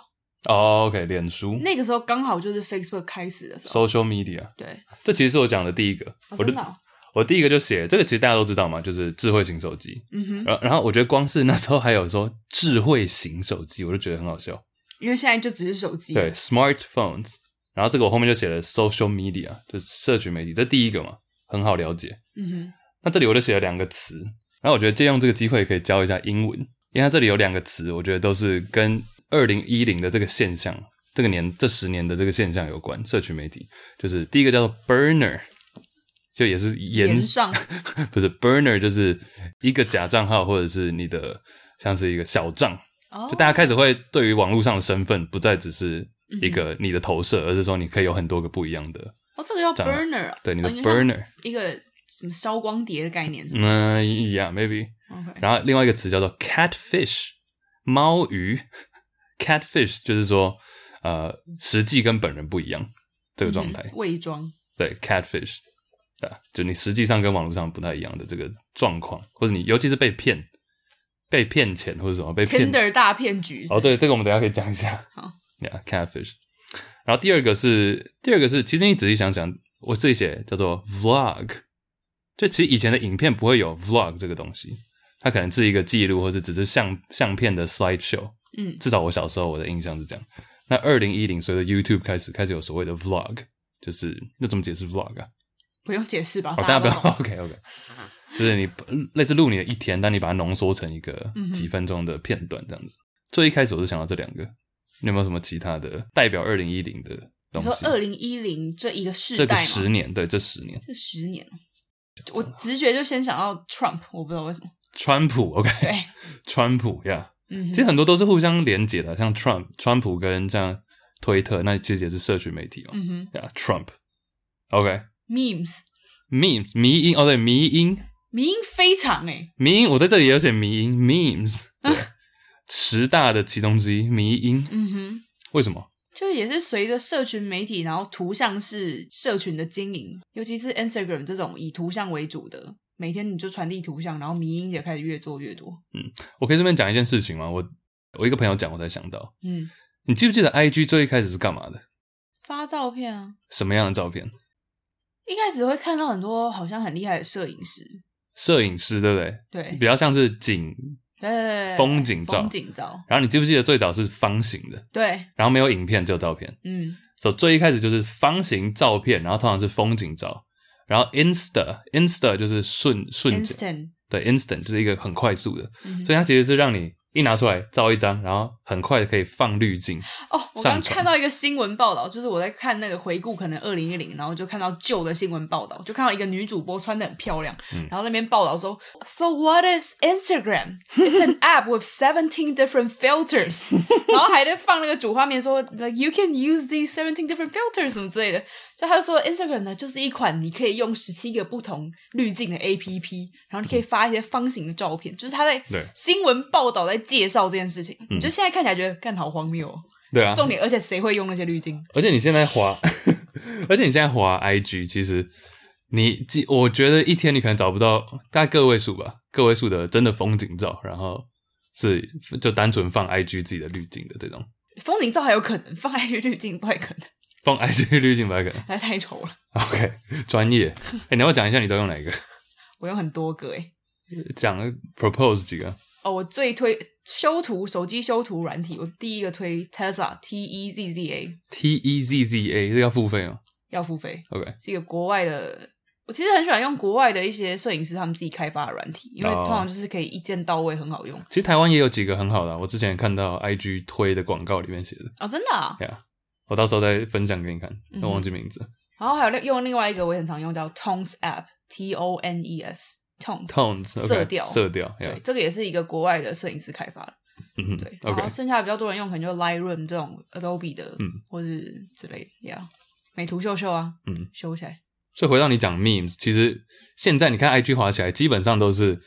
哦、oh，OK，脸书那个时候刚好就是 Facebook 开始的时候，Social Media。对，这其实是我讲的第一个。哦、我的、哦、我第一个就写这个，其实大家都知道嘛，就是智慧型手机。嗯哼。然后，然后我觉得光是那时候还有说智慧型手机，我就觉得很好笑。因为现在就只是手机。对，Smartphones。然后这个我后面就写了 Social Media，就是社群媒体，这第一个嘛，很好了解。嗯哼。那这里我就写了两个词，然后我觉得借用这个机会可以教一下英文，因为它这里有两个词，我觉得都是跟二零一零的这个现象。这个年这十年的这个现象有关，社群媒体就是第一个叫做 burner，就也是延 上，不是 burner 就是一个假账号或者是你的像是一个小账，oh. 就大家开始会对于网络上的身份不再只是一个你的投射，mm -hmm. 而是说你可以有很多个不一样的。哦、oh，这个叫 burner，对，你的 burner，、oh, 一个什么烧光碟的概念是吗？嗯，yeah，maybe。OK，然后另外一个词叫做 catfish，猫鱼。Catfish 就是说，呃，实际跟本人不一样这个状态，伪装。对，catfish，对啊，就你实际上跟网络上不太一样的这个状况，或者你尤其是被骗、被骗钱或者什么被骗。大骗局。哦，对，这个我们等一下可以讲一下。好，yeah，catfish。然后第二个是，第二个是，其实你仔细想想，我自己写叫做 vlog，就其实以前的影片不会有 vlog 这个东西，它可能是一个记录，或者只是相相片的 slide show。嗯，至少我小时候我的印象是这样。那二零一零随着 YouTube 开始开始有所谓的 vlog，就是那怎么解释 vlog 啊？不用解释吧？哦，大家不要 OK OK，就是你类似录你的一天，但你把它浓缩成一个几分钟的片段这样子。嗯、最一开始我是想到这两个，你有没有什么其他的代表二零一零的东西？你说二零一零这一个世代这个十年，对，这十年，这十年，我直觉就先想到 Trump，我不知道为什么。川普 OK，川普呀。其实很多都是互相连接的，像 Trump、川普跟像推特，那其实也是社群媒体嘛。嗯哼，对啊，Trump，OK，Memes，Memes，、迷音哦，对，迷音，迷音非常诶，迷音，我在这里也有写迷音，Memes，十大的其中之一，迷音。嗯哼，为什么？就也是随着社群媒体，然后图像是社群的经营，尤其是 Instagram 这种以图像为主的。每天你就传递图像，然后迷因也开始越做越多。嗯，我可以这边讲一件事情吗？我我一个朋友讲，我才想到。嗯，你记不记得 IG 最一开始是干嘛的？发照片啊。什么样的照片？一开始会看到很多好像很厉害的摄影师。摄影师对不对？对，比较像是景，对，风景照。风景照。然后你记不记得最早是方形的？对。然后没有影片，只有照片。嗯。所以最一开始就是方形照片，然后通常是风景照。然后 Insta Insta 就是瞬瞬间，对 Instant 就是一个很快速的，嗯、所以它其实是让你一拿出来照一张，然后很快的可以放滤镜。哦，我刚看到一个新闻报道，就是我在看那个回顾，可能二零一零，然后就看到旧的新闻报道，就看到一个女主播穿的很漂亮，嗯、然后那边报道说，So what is Instagram? It's an app with seventeen different filters，然后还在放那个主画面说，like you can use these seventeen different filters 什么之类的。就他就说，Instagram 呢就是一款你可以用十七个不同滤镜的 APP，然后你可以发一些方形的照片。嗯、就是他在新闻报道在介绍这件事情，你就现在看起来觉得干好荒谬哦。对啊，重点，而且谁会用那些滤镜？而且你现在滑，而且你现在滑 IG，其实你记我觉得一天你可能找不到大概个位数吧，个位数的真的风景照，然后是就单纯放 IG 自己的滤镜的这种风景照还有可能放 IG 滤镜不太可能。放 IG 滤镜不太可能，那太丑了。OK，专业。哎、欸，你要讲一下你都用哪一个？我用很多个诶。讲 propose 几个？哦，我最推修图手机修图软体，我第一个推 Tezza T E Z Z A T E Z Z A，这要付费吗？要付费。OK，是一个国外的。我其实很喜欢用国外的一些摄影师他们自己开发的软体，因为通常就是可以一键到位，很好用。其实台湾也有几个很好的、啊，我之前看到 IG 推的广告里面写的。哦，真的啊？对啊。我到时候再分享给你看，我忘记名字。然后还有另用另外一个我也很常用，叫 Tones App，T O N E S，Tones，Tones 色调色调。对，这个也是一个国外的摄影师开发的。嗯哼，对。然后剩下比较多人用，可能就 Lightroom 这种 Adobe 的，嗯，或是之类的呀，美图秀秀啊，嗯，修起来。所以回到你讲 Memes，其实现在你看 IG 滑起来，基本上都是。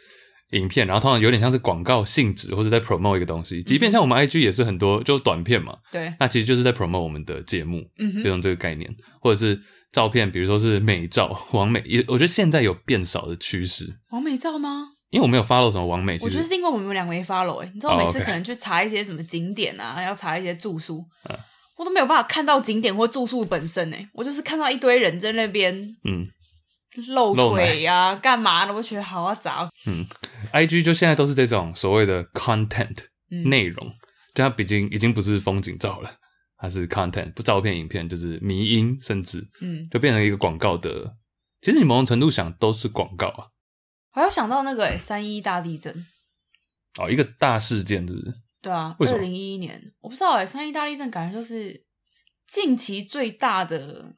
影片，然后通常有点像是广告性质，或者在 promote 一个东西。即便像我们 IG 也是很多，就是短片嘛。对。那其实就是在 promote 我们的节目，嗯哼，就用这个概念，或者是照片，比如说是美照、网美，也我觉得现在有变少的趋势。网美照吗？因为我没有 follow 什么网美，我觉得是因为我们两个没 follow 哎、欸。你知道，每次可能去查一些什么景点啊，要查一些住宿，啊、我都没有办法看到景点或住宿本身诶、欸，我就是看到一堆人在那边，嗯。露腿呀、啊，干嘛的？我觉得好杂。嗯，IG 就现在都是这种所谓的 content 内容，就它已经已经不是风景照了，它是 content，不照片、影片，就是迷因，甚至嗯，就变成一个广告的。其实你某种程度想都是广告啊。我有想到那个诶三一大地震哦，一个大事件，是不是？对啊，二零一一年，我不知道诶三一大地震感觉就是近期最大的。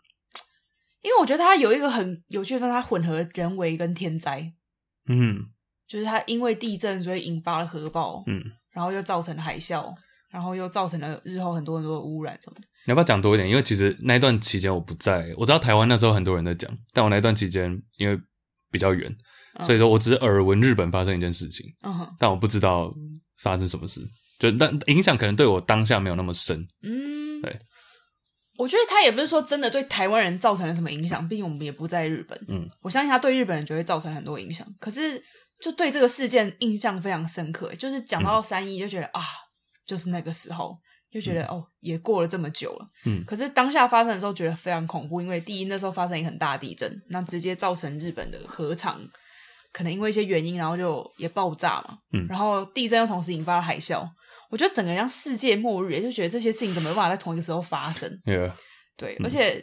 因为我觉得它有一个很有趣的方，它混合人为跟天灾，嗯，就是它因为地震所以引发了核爆，嗯，然后又造成了海啸，然后又造成了日后很多很多的污染什么的。你要不要讲多一点？因为其实那一段期间我不在，我知道台湾那时候很多人在讲，但我那一段期间因为比较远，所以说我只是耳闻日本发生一件事情，嗯哼，但我不知道发生什么事，就但影响可能对我当下没有那么深。嗯，对，我觉得他也不是说真的对台湾人造成了什么影响，毕竟我们也不在日本。嗯，我相信他对日本人就会造成很多影响，可是就对这个事件印象非常深刻，就是讲到三一就觉得、嗯、啊，就是那个时候。就觉得、嗯、哦，也过了这么久了，嗯，可是当下发生的时候觉得非常恐怖，因为第一那时候发生一个很大的地震，那直接造成日本的核厂可能因为一些原因，然后就也爆炸嘛，嗯，然后地震又同时引发了海啸，我觉得整个像世界末日，就觉得这些事情怎么有办法在同一个时候发生？Yeah. 对，嗯、而且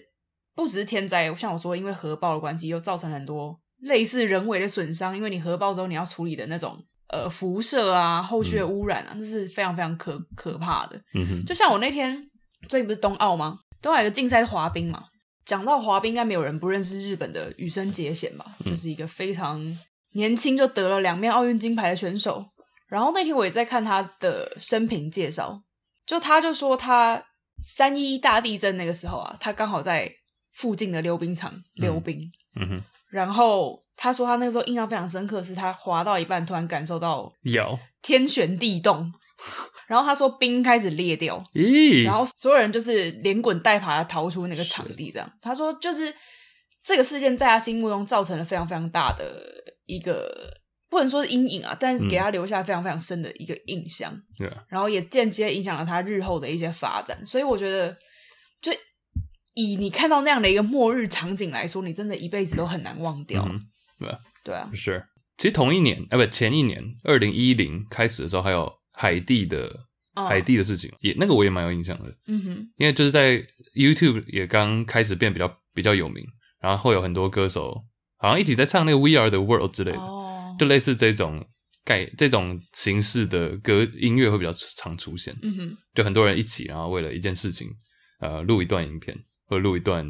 不只是天灾，像我说，因为核爆的关系，又造成很多类似人为的损伤，因为你核爆之后你要处理的那种。呃，辐射啊，后续的污染啊，那、嗯、是非常非常可可怕的。嗯哼，就像我那天最近不是冬奥吗？冬奥有个竞赛是滑冰嘛。讲到滑冰，应该没有人不认识日本的羽生结弦吧？嗯、就是一个非常年轻就得了两面奥运金牌的选手。然后那天我也在看他的生平介绍，就他就说他三一大地震那个时候啊，他刚好在附近的溜冰场溜冰。嗯，嗯哼，然后。他说他那个时候印象非常深刻，是他滑到一半突然感受到有天旋地动，然后他说冰开始裂掉，咦，然后所有人就是连滚带爬的逃出那个场地，这样。他说就是这个事件在他心目中造成了非常非常大的一个不能说是阴影啊，但是给他留下非常非常深的一个印象，对、嗯，然后也间接影响了他日后的一些发展，所以我觉得就以你看到那样的一个末日场景来说，你真的一辈子都很难忘掉。嗯对啊，对啊，是。其实同一年，哎，不，前一年，二零一零开始的时候，还有海地的、oh. 海地的事情，也那个我也蛮有印象的。嗯哼，因为就是在 YouTube 也刚开始变比较比较有名，然后会有很多歌手好像一起在唱那个 We Are the World 之类的，oh. 就类似这种概这种形式的歌音乐会比较常出现。嗯哼，就很多人一起，然后为了一件事情，呃，录一段影片或者录一段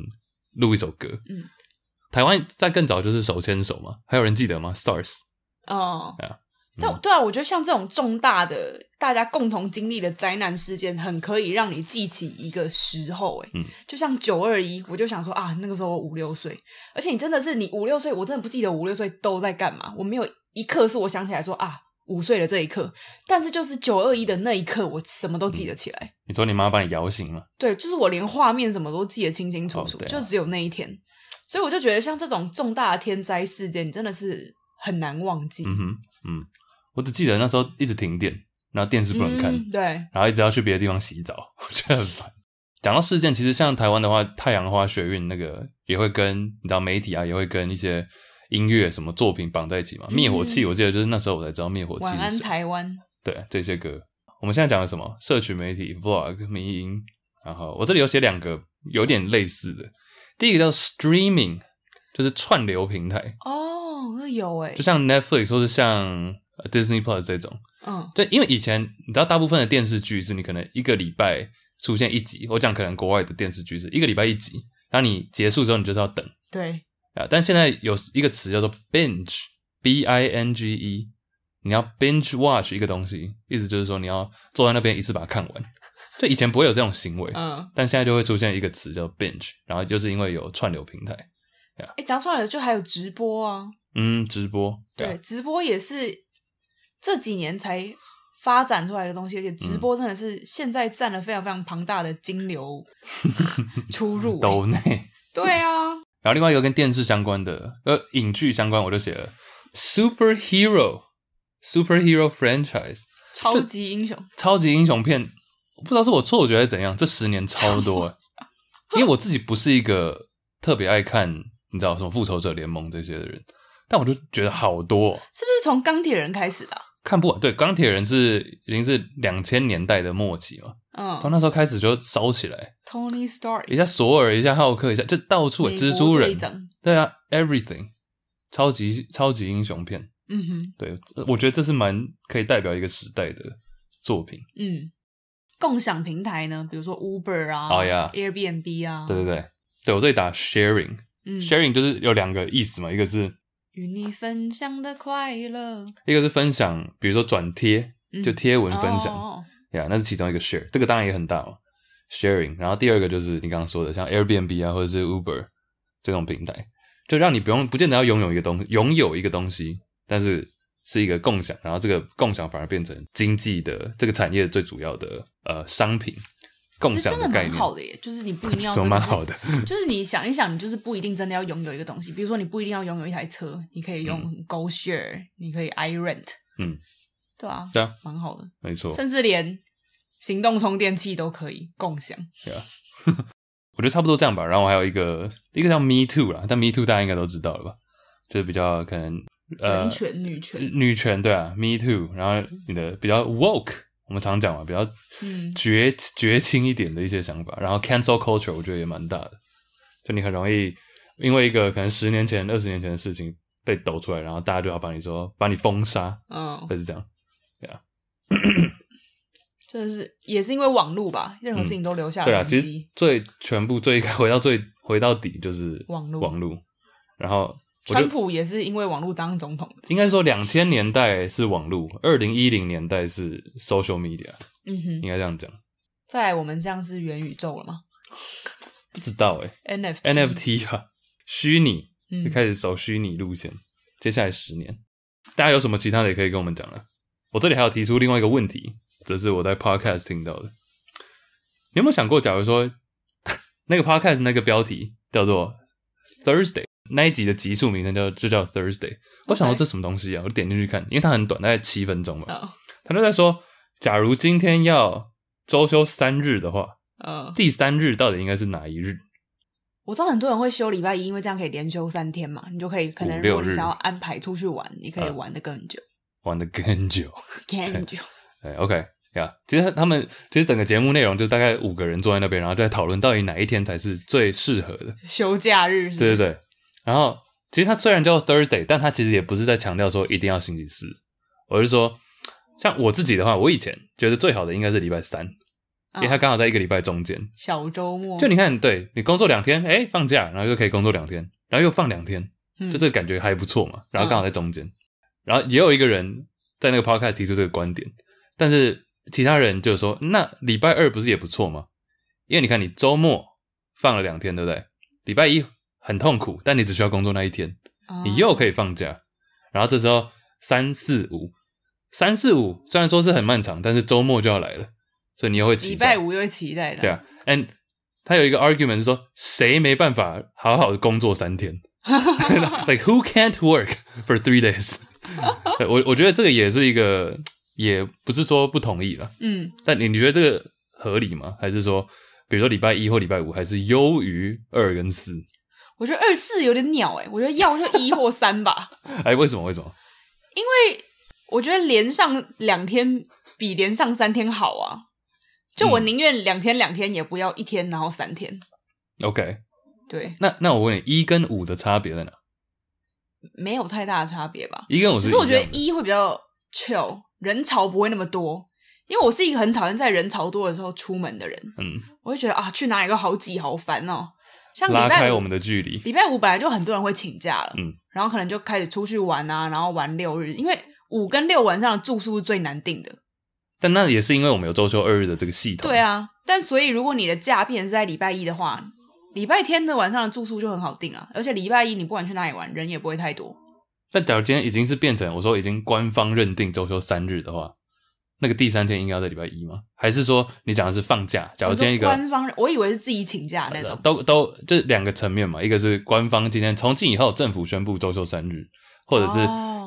录一首歌。嗯。台湾在更早就是手牵手嘛，还有人记得吗？Stars 哦，对啊，但对啊，我觉得像这种重大的大家共同经历的灾难事件，很可以让你记起一个时候，哎，嗯，就像九二一，我就想说啊，那个时候我五六岁，而且你真的是你五六岁，我真的不记得五六岁都在干嘛，我没有一刻是我想起来说啊，五岁的这一刻，但是就是九二一的那一刻，我什么都记得起来。嗯，你说你妈把你摇醒了？对，就是我连画面什么都记得清清楚楚，哦啊，就只有那一天。所以我就觉得，像这种重大的天灾事件，你真的是很难忘记。嗯哼，嗯，我只记得那时候一直停电，然后电视不能看，嗯、对，然后一直要去别的地方洗澡，我觉得很烦。讲到事件，其实像台湾的话，太阳花学运那个也会跟你知道媒体啊，也会跟一些音乐什么作品绑在一起嘛。灭、嗯、火器，我记得就是那时候我才知道灭火器。晚安台湾。对，这些歌。我们现在讲的什么？社群媒体、Vlog、迷因，然后我这里有写两个有点类似的。第一个叫 streaming，就是串流平台哦，那有诶，就像 Netflix 或是像 Disney Plus 这种，嗯，对，因为以前你知道，大部分的电视剧是你可能一个礼拜出现一集，我讲可能国外的电视剧是一个礼拜一集，然后你结束之后你就是要等，对。啊，但现在有一个词叫做 binge，b i n g e，你要 binge watch 一个东西，意思就是说你要坐在那边一次把它看完。就以前不会有这种行为，嗯，但现在就会出现一个词叫 binge，然后就是因为有串流平台，哎、欸，讲串流就还有直播啊，嗯，直播，对，对，直播也是这几年才发展出来的东西，而且直播真的是现在占了非常非常庞大的金流 出入、欸，抖内，对啊，然后另外一个跟电视相关的，呃，影剧相关，我就写了 superhero superhero franchise，超级英雄，超级英雄片。不知道是我错觉还是怎样，这十年超多，因为我自己不是一个特别爱看，你知道什么复仇者联盟这些的人，但我就觉得好多，是不是从钢铁人开始的？看不完，对，钢铁人是已经是两千年代的末期嘛，嗯，从那时候开始就烧起来，Tony Stark，一下索尔，一下浩克，一下就到处，蜘蛛人，对啊，Everything，超级超级英雄片，嗯哼，对，我觉得这是蛮可以代表一个时代的作品，嗯。共享平台呢，比如说 Uber 啊、oh, yeah. Airbnb 啊，对对对，对我这里打 sharing，嗯，sharing 就是有两个意思嘛，一个是与你分享的快乐，一个是分享，比如说转贴，就贴文分享，呀、嗯，oh. yeah, 那是其中一个 share，这个当然也很大哦，sharing。然后第二个就是你刚刚说的，像 Airbnb 啊，或者是 Uber 这种平台，就让你不用不见得要拥有一个东西，拥有一个东西，但是是一个共享，然后这个共享反而变成经济的这个产业最主要的呃商品。共享的概念，真的蛮好的耶，就是你不一定要 蛮好的，就是你想一想，你就是不一定真的要拥有一个东西，比如说你不一定要拥有一台车，你可以用 GoShare，、嗯、你可以 iRent，嗯，对啊，对啊，蛮好的，没错，甚至连行动充电器都可以共享，对啊，我觉得差不多这样吧。然后我还有一个一个叫 Me Too 啦，但 Me Too 大家应该都知道了吧？就是比较可能呃，人权、女权、女权，对啊，Me Too，然后你的比较 Woke。我们常讲嘛，比较绝绝情一点的一些想法，然后 cancel culture 我觉得也蛮大的，就你很容易因为一个可能十年前、二十年前的事情被抖出来，然后大家就要把你说把你封杀，嗯，会是这样，对啊，这是也是因为网络吧，任何事情都留下来、嗯。对啊，其实最全部最回到最回到底就是网络，网络，然后。川普也是因为网络当总统的。应该说，两千年代是网络，二零一零年代是 social media。嗯哼，应该这样讲。再来，我们这样是元宇宙了吗？不知道哎、欸。NFT NFT 吧，虚拟，就开始走虚拟路线。嗯、接下来十年，大家有什么其他的也可以跟我们讲了。我这里还有提出另外一个问题，这是我在 podcast 听到的。你有没有想过，假如说 那个 podcast 那个标题叫做 Thursday？那一集的集数名称叫就叫 Thursday，、我想说这什么东西啊？我点进去看，因为它很短，大概七分钟吧。Oh. 他就在说，假如今天要周休三日的话，嗯、oh.，第三日到底应该是哪一日？我知道很多人会休礼拜一，因为这样可以连休三天嘛，你就可以可能如果你想要安排出去玩，你可以玩得更久，呃、玩得更久，更久。对，OK 呀、yeah.，其实他们其实整个节目内容就大概五个人坐在那边，然后就在讨论到底哪一天才是最适合的休假日是是。对对对。然后，其实它虽然叫 Thursday，但它其实也不是在强调说一定要星期四。我是说，像我自己的话，我以前觉得最好的应该是礼拜三，因为它刚好在一个礼拜中间，小周末。就你看，对，你工作两天，哎，放假，然后又可以工作两天，然后又放两天，就这个感觉还不错嘛。然后刚好在中间，然后也有一个人在那个 podcast 提出这个观点，但是其他人就说，那礼拜二不是也不错吗？因为你看，你周末放了两天，对不对？礼拜一。很痛苦，但你只需要工作那一天，你又可以放假。Oh. 然后这时候三四五，三四五虽然说是很漫长，但是周末就要来了，所以你又会期待。礼拜五又会期待的。对啊，and 他有一个 argument 是说，谁没办法好好的工作三天？Like who can't work for three days？我我觉得这个也是一个，也不是说不同意了。嗯，但你你觉得这个合理吗？还是说，比如说礼拜一或礼拜五，还是优于二跟四？我觉得二四有点鸟诶、欸、我觉得要就一或三吧。哎，为什么？为什么？因为我觉得连上两天比连上三天好啊。就我宁愿两天两天，也不要一天然后三天。OK。对。那那我问你，一跟五的差别在哪？没有太大的差别吧。一跟五是。只是我觉得一会比较 chill，人潮不会那么多。因为我是一个很讨厌在人潮多的时候出门的人。嗯。我会觉得啊，去哪里都好挤好烦哦。像礼拜五，拉开我们的距离。礼拜五本来就很多人会请假了，嗯，然后可能就开始出去玩啊，然后玩六日，因为五跟六晚上的住宿是最难定的。但那也是因为我们有周休二日的这个系统。对啊，但所以如果你的假片是在礼拜一的话，礼拜天的晚上的住宿就很好定啊，而且礼拜一你不管去哪里玩，人也不会太多。但假如今天已经是变成我说已经官方认定周休三日的话。那个第三天应该要在礼拜一吗？还是说你讲的是放假？假如今天一个官方，我以为是自己请假那种。都都这两个层面嘛，一个是官方今天从今以后政府宣布周休三日，或者是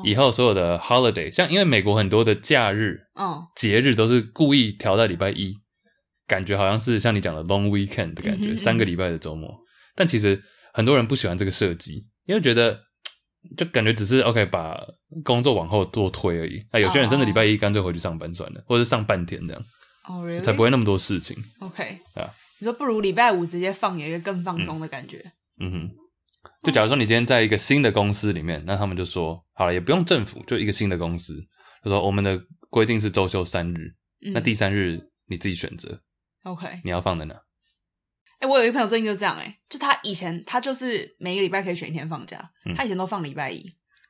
以后所有的 holiday，像因为美国很多的假日、嗯节日都是故意调在礼拜一，感觉好像是像你讲的 long weekend 的感觉，嗯哼嗯三个礼拜的周末。但其实很多人不喜欢这个设计，因为觉得。就感觉只是 OK，把工作往后多推而已。那有些人真的礼拜一干脆回去上班算了，或者是上半天这样，哦?才不会那么多事情。OK，啊，你说不如礼拜五直接放有一个更放松的感觉。嗯，嗯哼，就假如说你今天在一个新的公司里面，那他们就说好了，也不用政府，就一个新的公司，他说我们的规定是周休三日，嗯，那第三日你自己选择。OK，你要放在哪？哎、欸，我有一个朋友最近就这样、欸，哎，就他以前他就是每个礼拜可以选一天放假，嗯、他以前都放礼拜一，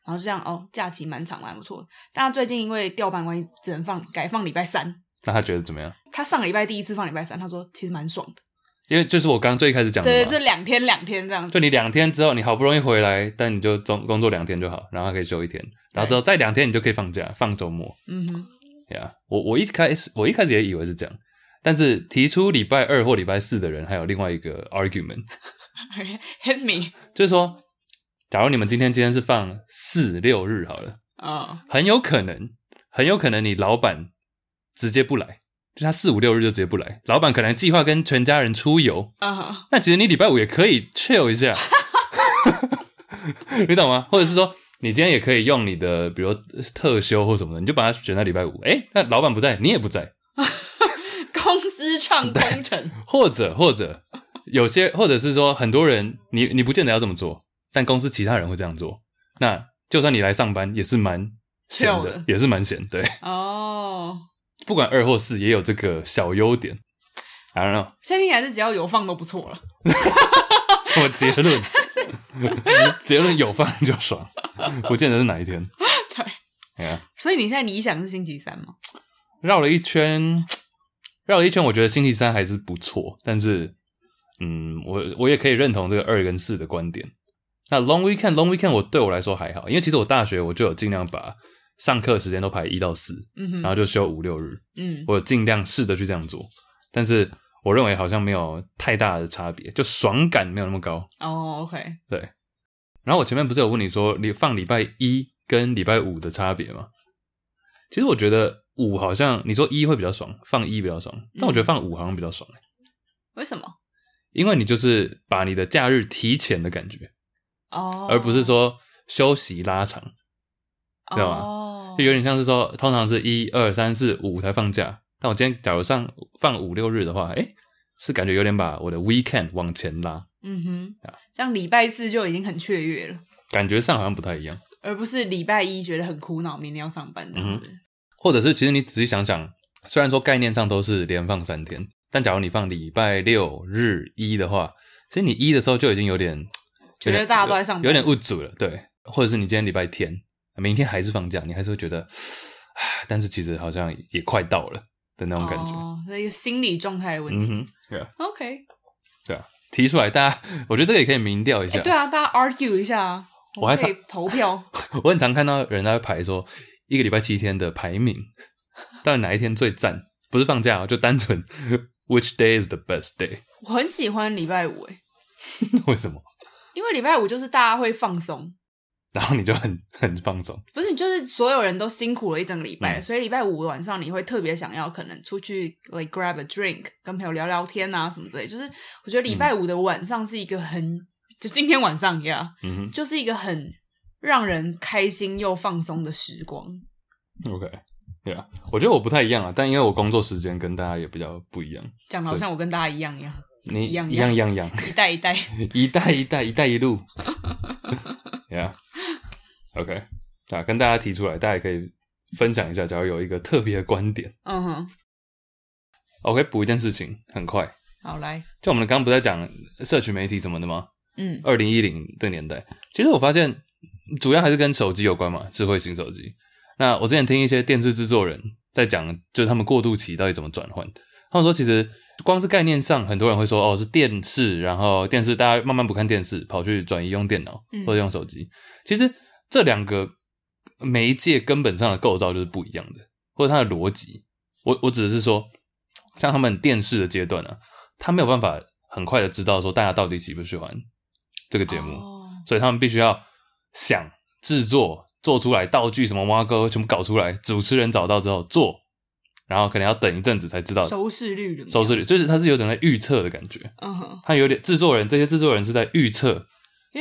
然后就这样哦，假期蛮长蛮不错。但他最近因为调班关系，只能放改放礼拜三。那他觉得怎么样？他上礼拜第一次放礼拜三，他说其实蛮爽的。因为就是我刚刚最开始讲的嘛，对，就两天两天这样子。就你两天之后，你好不容易回来，但你就工工作两天就好，然后还可以休一天，然后之后再两天你就可以放假，放周末。嗯哼，呀、yeah，我我一开始我一开始也以为是这样，但是提出礼拜二或礼拜四的人还有另外一个 argument。Hit me，就是说，假如你们今天今天是放四六日好了，啊、oh.，很有可能，很有可能你老板直接不来，就他四五六日就直接不来。老板可能计划跟全家人出游，啊、uh 那其实你礼拜五也可以 chill 一下，你懂吗？或者是说，你今天也可以用你的，比如特休或什么的，你就把它选在礼拜五。哎，那老板不在，你也不在，唱功臣，或者或者。有些，或者是说，很多人，你你不见得要这么做，但公司其他人会这样做。那就算你来上班，也是蛮闲的，也是蛮闲，对。哦、oh.，不管二或四，也有这个小优点。I don't know，现在还是只要有放都不错了。什么结论？结论有放就爽，不见得是哪一天。对，所以你现在理想是星期三吗？绕了一圈，绕了一圈，我觉得星期三还是不错，但是。嗯，我我也可以认同这个二跟四的观点。那 long weekend，long weekend，我对我来说还好，因为其实我大学我就有尽量把上课时间都排一到四，嗯，然后就休五六日，嗯，我尽量试着去这样做。但是我认为好像没有太大的差别，就爽感没有那么高。哦，OK，对。然后我前面不是有问你说，你放礼拜一跟礼拜五的差别吗？其实我觉得五好像你说一会比较爽，放一比较爽，但我觉得放五好像比较爽。为什么？因为你就是把你的假日提前的感觉哦，oh. 而不是说休息拉长，知道吗？Oh. 就有点像是说，通常是一二三四五才放假，但我今天假如上放五六日的话，诶，是感觉有点把我的 weekend 往前拉。嗯哼，像礼拜四就已经很雀跃了，感觉上好像不太一样，而不是礼拜一觉得很苦恼，明天要上班这样子。嗯，或者是其实你仔细想想，虽然说概念上都是连放三天。但假如你放礼拜六日一的话，其实你一的时候就已经有点觉得大家都在上班，有点无助了，对。或者是你今天礼拜天，明天还是放假，你还是会觉得，但是其实好像也快到了的那种感觉，哦，是一个心理状态的问题。嗯、对啊，OK，对啊，提出来，大家，我觉得这个也可以明调一下，对啊，大家 argue 一下啊，我还可以投票。我很常看到人在排说，一个礼拜七天的排名，到底哪一天最赞？不是放假哦，就单纯。Which day is the best day？我很喜欢礼拜五，诶 为什么？因为礼拜五就是大家会放松，然后你就很很放松。不是，就是所有人都辛苦了一整个礼拜，嗯，所以礼拜五晚上你会特别想要可能出去，like grab a drink，跟朋友聊聊天啊什么之类。就是我觉得礼拜五的晚上是一个很，嗯，就今天晚上一样，嗯，就是一个很让人开心又放松的时光。OK。对啊，我觉得我不太一样啊，但因为我工作时间跟大家也比较不一样，讲的好像我跟大家一样一样，你一样一样一样一样，一代一代一代一代一带一路，对啊，OK，啊，跟大家提出来，大家也可以分享一下，假如有一个特别的观点，嗯哼，OK，补一件事情，很快，好来，就我们刚刚不是在讲社群媒体什么的吗？嗯，二零一零的年代，其实我发现主要还是跟手机有关嘛，智慧型手机。那我之前听一些电视制作人在讲，就是他们过渡期到底怎么转换。他们说，其实光是概念上，很多人会说，哦，是电视，然后电视大家慢慢不看电视，跑去转移用电脑或者用手机。其实这两个媒介根本上的构造就是不一样的，或者它的逻辑。我我指的是说，像他们电视的阶段啊，他没有办法很快的知道说大家到底喜不喜欢这个节目，所以他们必须要想制作。做出来道具什么挖沟全部搞出来，主持人找到之后做，然后可能要等一阵子才知道收视率。收视率就是他是有点在预测的感觉，嗯哼，他有点制作人这些制作人是在预测，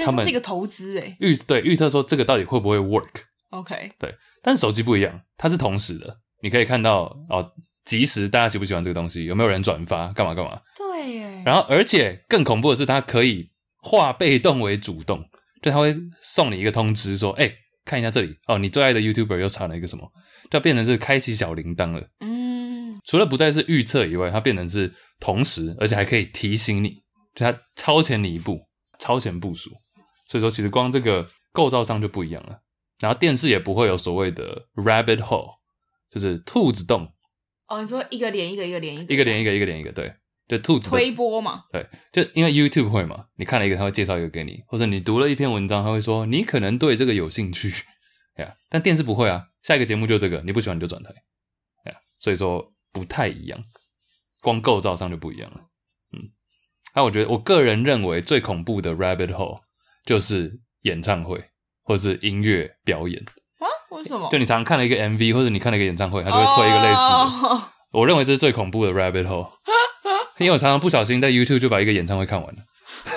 他们是一个投资诶，预对预测说这个到底会不会 work？OK，、okay. 对，但是手机不一样，它是同时的，你可以看到哦，即时大家喜不喜欢这个东西，有没有人转发，干嘛干嘛？对耶，然后而且更恐怖的是，它可以化被动为主动，就他会送你一个通知说，哎。看一下这里哦，你最爱的 YouTuber 又传了一个什么，就变成是开启小铃铛了。嗯，除了不再是预测以外，它变成是同时，而且还可以提醒你，就它超前你一步，超前部署。所以说，其实光这个构造上就不一样了。然后电视也不会有所谓的 rabbit hole，就是兔子洞。哦，你说一个连一个，一个连一个，一个连一个，一个连一个，对，就兔子推播嘛。对，就因为 YouTube 会嘛，你看了一个，他会介绍一个给你，或者你读了一篇文章，他会说你可能对这个有兴趣，但电视不会啊，下一个节目就这个，你不喜欢你就转台，所以说不太一样，光构造上就不一样了。嗯，那我觉得我个人认为最恐怖的 Rabbit Hole 就是演唱会或者是音乐表演啊。为什么？就你常常看了一个 MV，或者你看了一个演唱会，他就会推一个类似的。Oh. 我认为这是最恐怖的 rabbit hole，因为我常常不小心在 YouTube 就把一个演唱会看完了。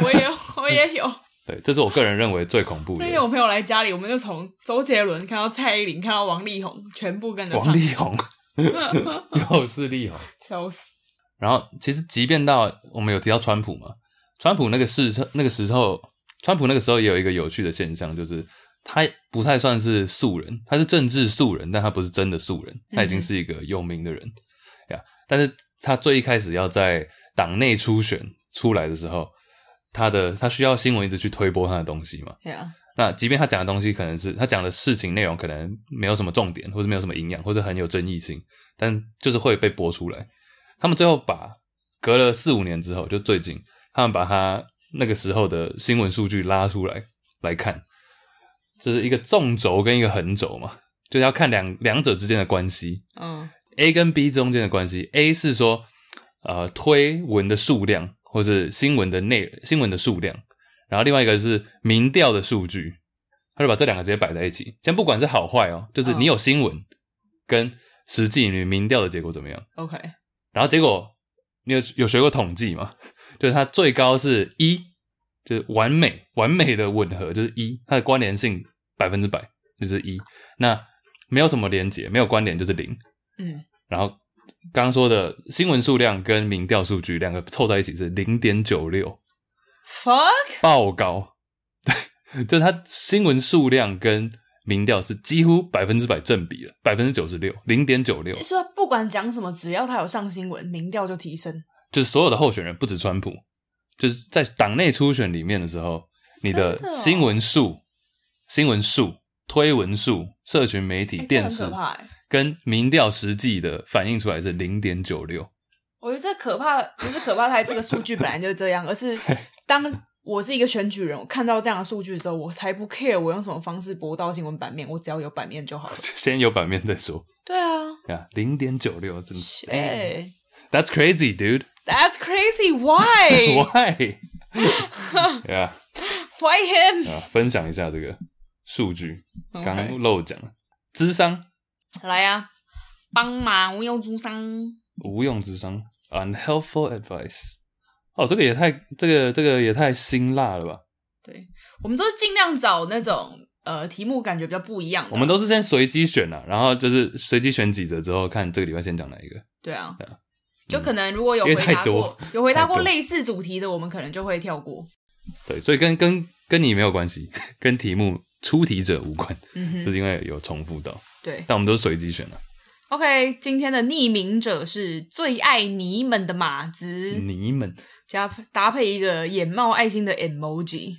我 也我也有。对，这是我个人认为最恐怖的。那天我朋友来家里，我们就从周杰伦看到蔡依林，看到王力宏，全部跟着唱。王力宏，又是力宏，笑死。然后，其实即便到我们有提到川普嘛，川普那个时那个时候，川普那个时候也有一个有趣的现象，就是。他不太算是素人，他是政治素人，但他不是真的素人，他已经是一个有名的人呀。嗯、但是他最一开始要在党内初选出来的时候，他的他需要新闻一直去推播他的东西嘛。Yeah. 那即便他讲的东西可能是他讲的事情内容可能没有什么重点，或者没有什么营养，或者很有争议性，但就是会被播出来。他们最后把隔了四五年之后，就最近他们把他那个时候的新闻数据拉出来来看。就是一个纵轴跟一个横轴嘛，就是要看两两者之间的关系。嗯，A 跟 B 中间的关系，A 是说呃推文的数量或者新闻的内新闻的数量，然后另外一个是民调的数据，他就把这两个直接摆在一起。先不管是好坏哦，就是你有新闻跟实际你民调的结果怎么样？OK，然后结果你有有学过统计吗？就是它最高是一，就是完美完美的吻合，就是一，它的关联性。百分之百就是一，那没有什么连接，没有关联就是零。嗯，然后刚刚说的新闻数量跟民调数据两个凑在一起是零点九六，fuck，爆高。对，就是它新闻数量跟民调是几乎百分之百正比了，百分之九十六，零点九六。说不管讲什么，只要他有上新闻，民调就提升。就是所有的候选人，不止川普，就是在党内初选里面的时候，你的新闻数。新闻数、推文数、社群媒体、电视，跟民调实际的反映出来是零点九六。我觉得这可怕，不是可怕，它这个数据本来就是这样，而是 当我是一个选举人，我看到这样的数据的时候，我才不 care 我用什么方式博到新闻版面，我只要有版面就好了。先有版面再说。对啊，呀，零点九六，真的。哎，That's crazy, dude. That's crazy. Why? Why? Yeah. Why him? 啊，分享一下这个。数据刚刚漏讲了，智商来呀、啊，帮忙无用之商，无用之商，unhelpful advice。哦，这个也太这个这个也太辛辣了吧？对，我们都是尽量找那种呃题目感觉比较不一样的。我们都是先随机选啊，然后就是随机选几则之后，看这个礼拜先讲哪一个。对啊，对啊，就可能如果有回答过有回答过类似主题的，我们可能就会跳过。对，所以跟跟跟你没有关系，跟题目。出题者无关，就是因为有重复到。对，但我们都是随机选的。OK，今天的匿名者是最爱你们的马子，你们加搭配一个眼冒爱心的 emoji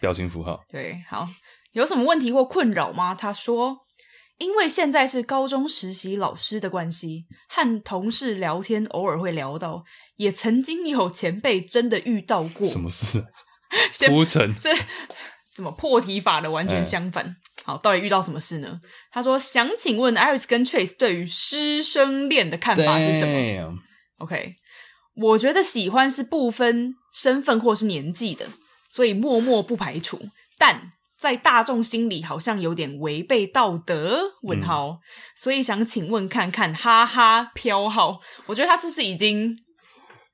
表情符号。对，好，有什么问题或困扰吗？他说，因为现在是高中实习老师的关系，和同事聊天偶尔会聊到，也曾经有前辈真的遇到过。什么事？铺陈。怎么破题法的完全相反？欸、好，到底遇到什么事呢？他说想请问 Iris 跟 Trace 对于师生恋的看法是什么？Damn.OK，我觉得喜欢是不分身份或是年纪的，所以默默不排除，但在大众心里好像有点违背道德。问号，嗯、所以想请问看看，哈哈，飘号，我觉得他是不是已经？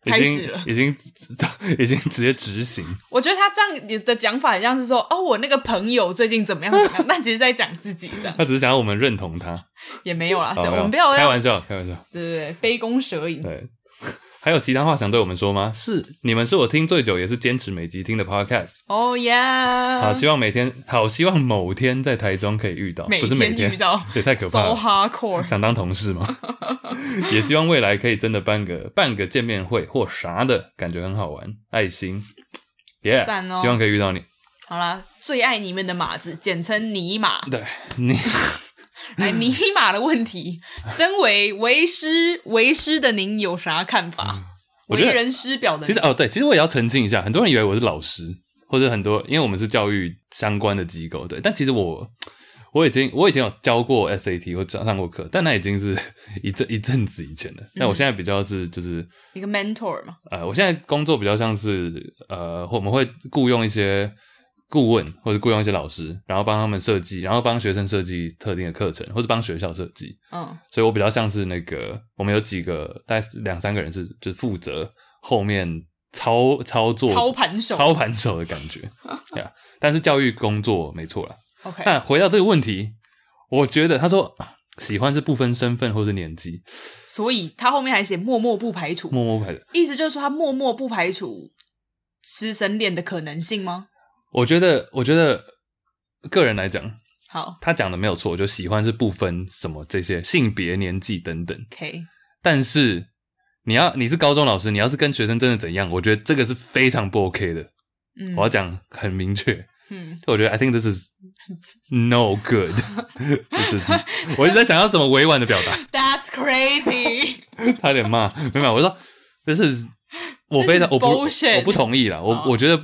开始了，已经 已经直接执行。我觉得他这样的讲法，好像是说，哦，我那个朋友最近怎么样怎么样，但其实在讲自己的。他只是想要我们认同他，也没有啦，对，我们不要开玩笑，开玩笑，对对对，杯弓蛇影。对。还有其他话想对我们说吗？是你们是我听最久也是坚持每集听的 podcast。哦耶！好，希望每天好，希望某天在台中可以遇到，不是每天遇到，也太可怕了。So hardcore，想当同事吗？也希望未来可以真的办个办个见面会或啥的，感觉很好玩。爱心，耶、yeah, 哦！希望可以遇到你。好啦，最爱你们的马子，简称尼马。对，你。来尼玛的问题，身为为师为师的您有啥看法？我觉得为人师表的。其实哦，对，其实我也要澄清一下，很多人以为我是老师，或者很多，因为我们是教育相关的机构，对。但其实我我已经我以前有教过 SAT 或上上过课，但那已经是一阵一阵子以前了。但我现在比较是就是一个 mentor 嘛。呃，我现在工作比较像是呃，我们会雇佣一些顾问或者雇佣一些老师，然后帮他们设计，然后帮学生设计特定的课程，或者帮学校设计。嗯，所以我比较像是那个，我们有几个大概两三个人是就是负责后面操操作操盘手操盘手的感觉，对啊。但是教育工作没错了。OK，那回到这个问题，我觉得他说喜欢是不分身份或是年纪，所以他后面还写默默不排除，默默不排除，意思就是说他默默不排除师生恋的可能性吗？我觉得，我觉得个人来讲，好，他讲的没有错，就喜欢是不分什么这些性别、年纪等等。OK，但是你要你是高中老师，你要是跟学生真的怎样，我觉得这个是非常不 OK 的。嗯，我要讲很明确。嗯，我觉得 I think this is no good。这是我一直在想要怎么委婉的表达。That's crazy。差点骂，没有，我说这是我非常我不我不同意啦。我我觉得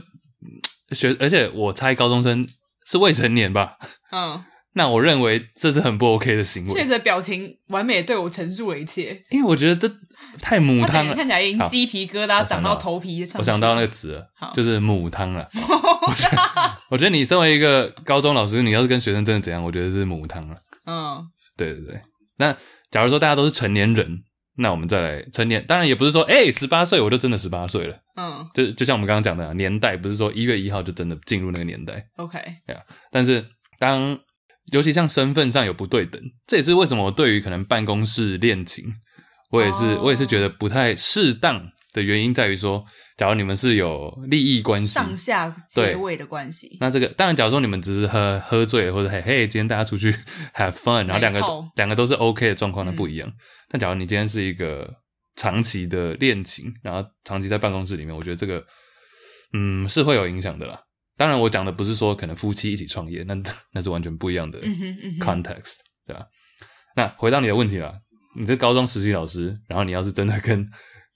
学，而且我猜高中生是未成年吧？嗯，那我认为这是很不 OK 的行为。确实的表情完美对我陈述了一切，因为我觉得这太母汤了，看起来已经鸡皮疙瘩长到头皮上。我想到那个词了，就是母汤了。我觉得你身为一个高中老师，你要是跟学生真的怎样，我觉得是母汤了。嗯，对对对。那假如说大家都是成年人，那我们再来成年，当然也不是说，哎，十八岁我就真的十八岁了。嗯，就就像我们刚刚讲的年代，不是说一月一号就真的进入那个年代。OK，对啊。但是当尤其像身份上有不对等，这也是为什么我对于可能办公室恋情，我也是、oh. 我也是觉得不太适当的原因在于说，假如你们是有利益关系、上下阶位的关系，那这个当然，假如说你们只是喝喝醉了，或者嘿嘿，今天大家出去 have fun，然后两个两个都是 OK 的状况，那不一样。嗯、但假如你今天是一个长期的恋情，然后长期在办公室里面，我觉得这个嗯是会有影响的啦。当然，我讲的不是说可能夫妻一起创业，那 那是完全不一样的 context，对吧？那回到你的问题了，你这高中实习老师，然后你要是真的跟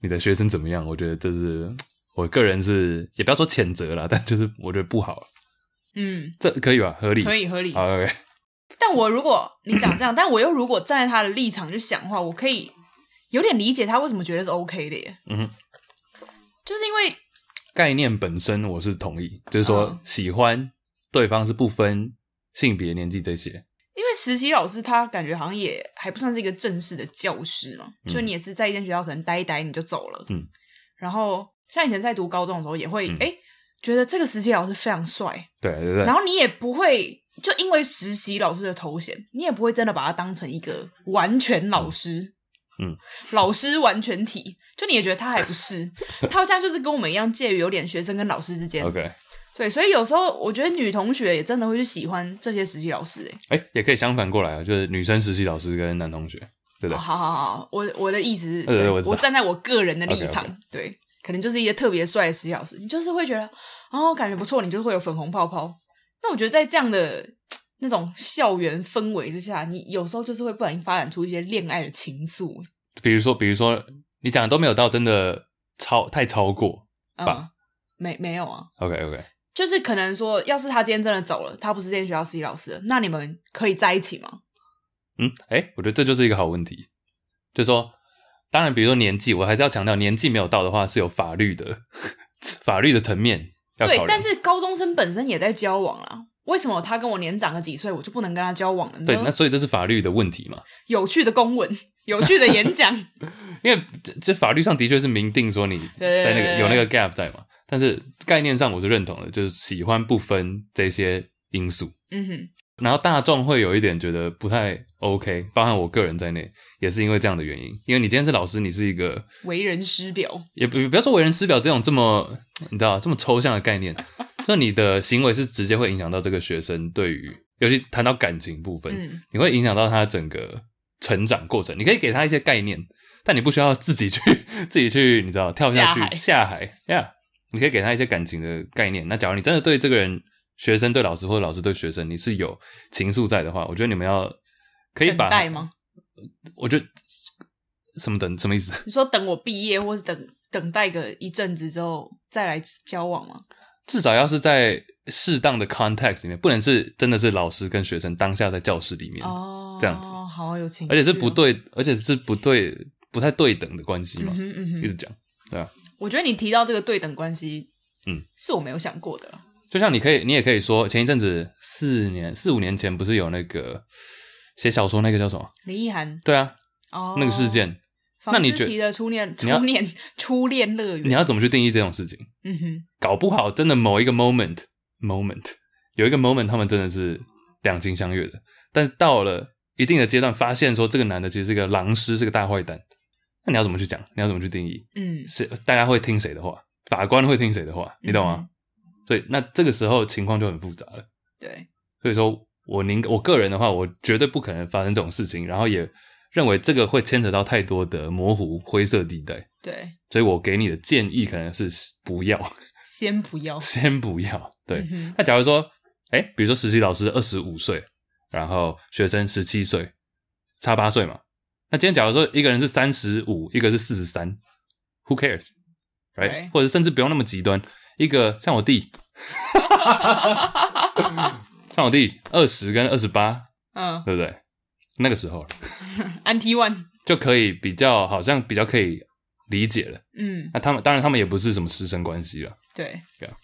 你的学生怎么样，我觉得这是我个人是也不要说谴责啦，但就是我觉得不好。嗯，这可以吧？合理，可以合理。好，OK。但我如果你讲这样，但我又如果站在他的立场去想的话，我可以有点理解他为什么觉得是 OK 的耶。嗯，就是因为。概念本身我是同意，就是说喜欢对方是不分性别、年纪这些。因为实习老师他感觉好像也还不算是一个正式的教师嘛，就你也是在一间学校可能待一待你就走了。嗯。然后像以前在读高中的时候，也会哎觉得这个实习老师非常帅。对对对。然后你也不会就因为实习老师的头衔，你也不会真的把他当成一个完全老师。嗯，老师完全体。就你也觉得他还不是，他好像就是跟我们一样介于有点学生跟老师之间。OK，对，所以有时候我觉得女同学也真的会去喜欢这些实习老师、欸。哎，哎，也可以相反过来啊，就是女生实习老师跟男同学，对不对？好好好，我我的意思是，对，我站在我个人的立场，对，可能就是一些特别帅的实习老师，你就是会觉得哦，感觉不错，你就会有粉红泡泡。那我觉得在这样的那种校园氛围之下，你有时候就是会不小心发展出一些恋爱的情愫。比如说，比如说。你讲的都没有到真的超太超过吧？嗯、没没有啊？OK OK，就是可能说，要是他今天真的走了，他不是这间学校实习老师，那你们可以在一起吗？嗯，哎、欸，我觉得这就是一个好问题。就是说，当然，比如说年纪，我还是要强调，年纪没有到的话，是有法律的法律的层面。对，但是高中生本身也在交往啊。为什么他跟我年长了几岁，我就不能跟他交往了呢？对，那所以这是法律的问题嘛？有趣的公文，有趣的演讲，因为这这法律上的确是明定说你在那个有那个 gap 在嘛，但是概念上我是认同的，就是喜欢不分这些因素。嗯哼，然后大众会有一点觉得不太 OK，包含我个人在内，也是因为这样的原因。因为你今天是老师，你是一个为人师表，也不不要说为人师表这种这么你知道这么抽象的概念。那你的行为是直接会影响到这个学生对于，尤其谈到感情部分，嗯，你会影响到他整个成长过程。你可以给他一些概念，但你不需要自己去自己去，你知道跳下去下海，呀。Yeah, 你可以给他一些感情的概念。那假如你真的对这个人，学生对老师或者老师对学生，你是有情愫在的话，我觉得你们要可以把等待吗？我觉得什么等什么意思？你说等我毕业，或是等等待个一阵子之后再来交往吗？至少要是在适当的 context 里面，不能是真的是老师跟学生当下在教室里面哦，这样子，好有情绪，而且是不对，而且是不对，不太对等的关系嘛，嗯嗯、一直讲，对啊。我觉得你提到这个对等关系，嗯，是我没有想过的。就像你可以，你也可以说，前一阵子四年四五年前不是有那个写小说那个叫什么？林奕涵。对啊，哦，那个事件。那你觉得初恋初恋初恋乐园？你要怎么去定义这种事情？嗯哼，搞不好真的某一个 moment moment 有一个 moment 他们真的是两情相悦的，但是到了一定的阶段，发现说这个男的其实是个狼师，是个大坏蛋。那你要怎么去讲？你要怎么去定义？嗯，是大家会听谁的话？法官会听谁的话？你懂吗？嗯、所以那这个时候情况就很复杂了。对，所以说我宁我个人的话，我绝对不可能发生这种事情，然后也。认为这个会牵扯到太多的模糊灰色地带，对，所以我给你的建议可能是不要，先不要，先不要。对，嗯、那假如说，哎，比如说实习老师二十五岁，然后学生十七岁，差八岁嘛。那今天假如说一个人是三十五，一个是四十三，Who cares？Right？对或者甚至不用那么极端，一个像我弟，像我弟二十跟二十八，嗯，对不对？那个时候，Anti One 就可以比较，好像比较可以理解了。嗯，那他们当然他们也不是什么师生关系了。对，对啊。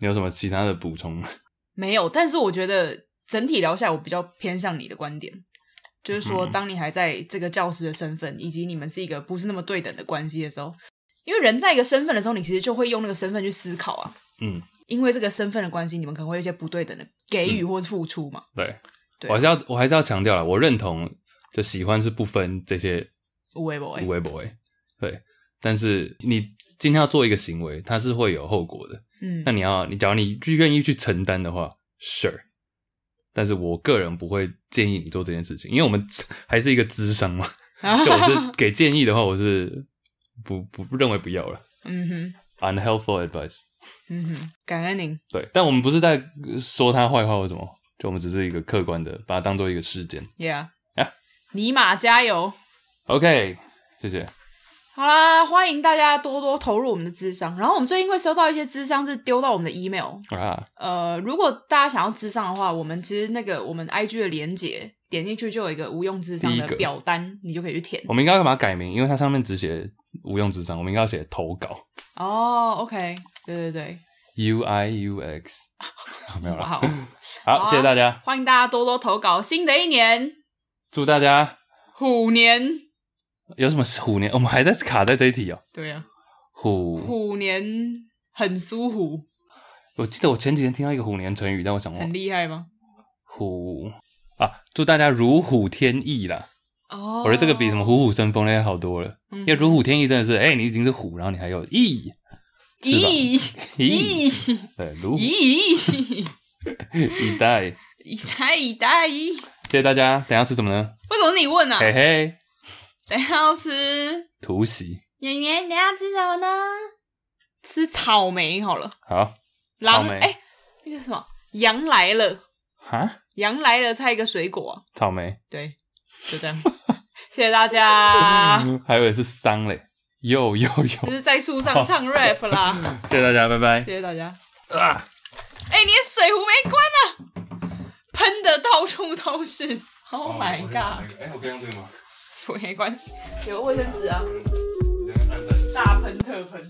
你有什么其他的补充吗？没有，但是我觉得整体聊下来，我比较偏向你的观点，就是说，当你还在这个教师的身份，以及你们是一个不是那么对等的关系的时候，因为人在一个身份的时候，你其实就会用那个身份去思考啊。嗯，因为这个身份的关系，你们可能会有一些不对等的给予或是付出嘛。对。我还是要，我还是要强调了，我认同，就喜欢是不分这些无为不为，无为不为，对。但是你今天要做一个行为，它是会有后果的，嗯。那你要，你假如你愿意去承担的话，sure。但是我个人不会建议你做这件事情，因为我们 还是一个资商嘛。就我是给建议的话，我是不不不认为不要了。嗯哼，unhelpful advice。嗯哼，感恩您。对，但我们不是在说他坏话或什么。就我们只是一个客观的，把它当做一个事件。Yeah，啊，尼玛加油！OK，谢谢。好啦，欢迎大家多多投入我们的智商。然后我们最近会收到一些智商是丢到我们的 email 啊。呃，如果大家想要智商的话，我们其实那个我们 IG 的连结点进去就有一个无用智商的表单，你就可以去填。我们应该要把它改名，因为它上面只写无用智商，我们应该要写投稿。哦，OK，对对对。U I U X，没有了。好，好，谢谢大家，欢迎大家多多投稿。新的一年，祝大家虎年有什么虎年？我们还在卡在这一题哦。对呀，虎虎年很舒服。我记得我前几天听到一个虎年成语，但我想问，很厉害吗？虎啊，祝大家如虎添翼啦。哦，我觉得这个比什么虎虎生风那些好多了。因为如虎添翼真的是，哎，你已经是虎，然后你还有翼。翼翼，对，如咦，一代一代一代，谢谢大家。等下吃什么呢？为什么是你问呢？嘿嘿，等下要吃突袭。妍妍，等下吃什么呢？吃草莓好了。好，狼哎，那个什么羊来了哈，羊来了，猜一个水果。草莓。对，就这样。谢谢大家。还以为是桑嘞。又又又，就是在树上唱 rap 啦！谢谢大家，拜拜！谢谢大家。啊！哎，你的水壶没关啊，喷的到处都是。Oh my god！哎，我可以用这个吗？没关系。有卫生纸啊。大喷特喷。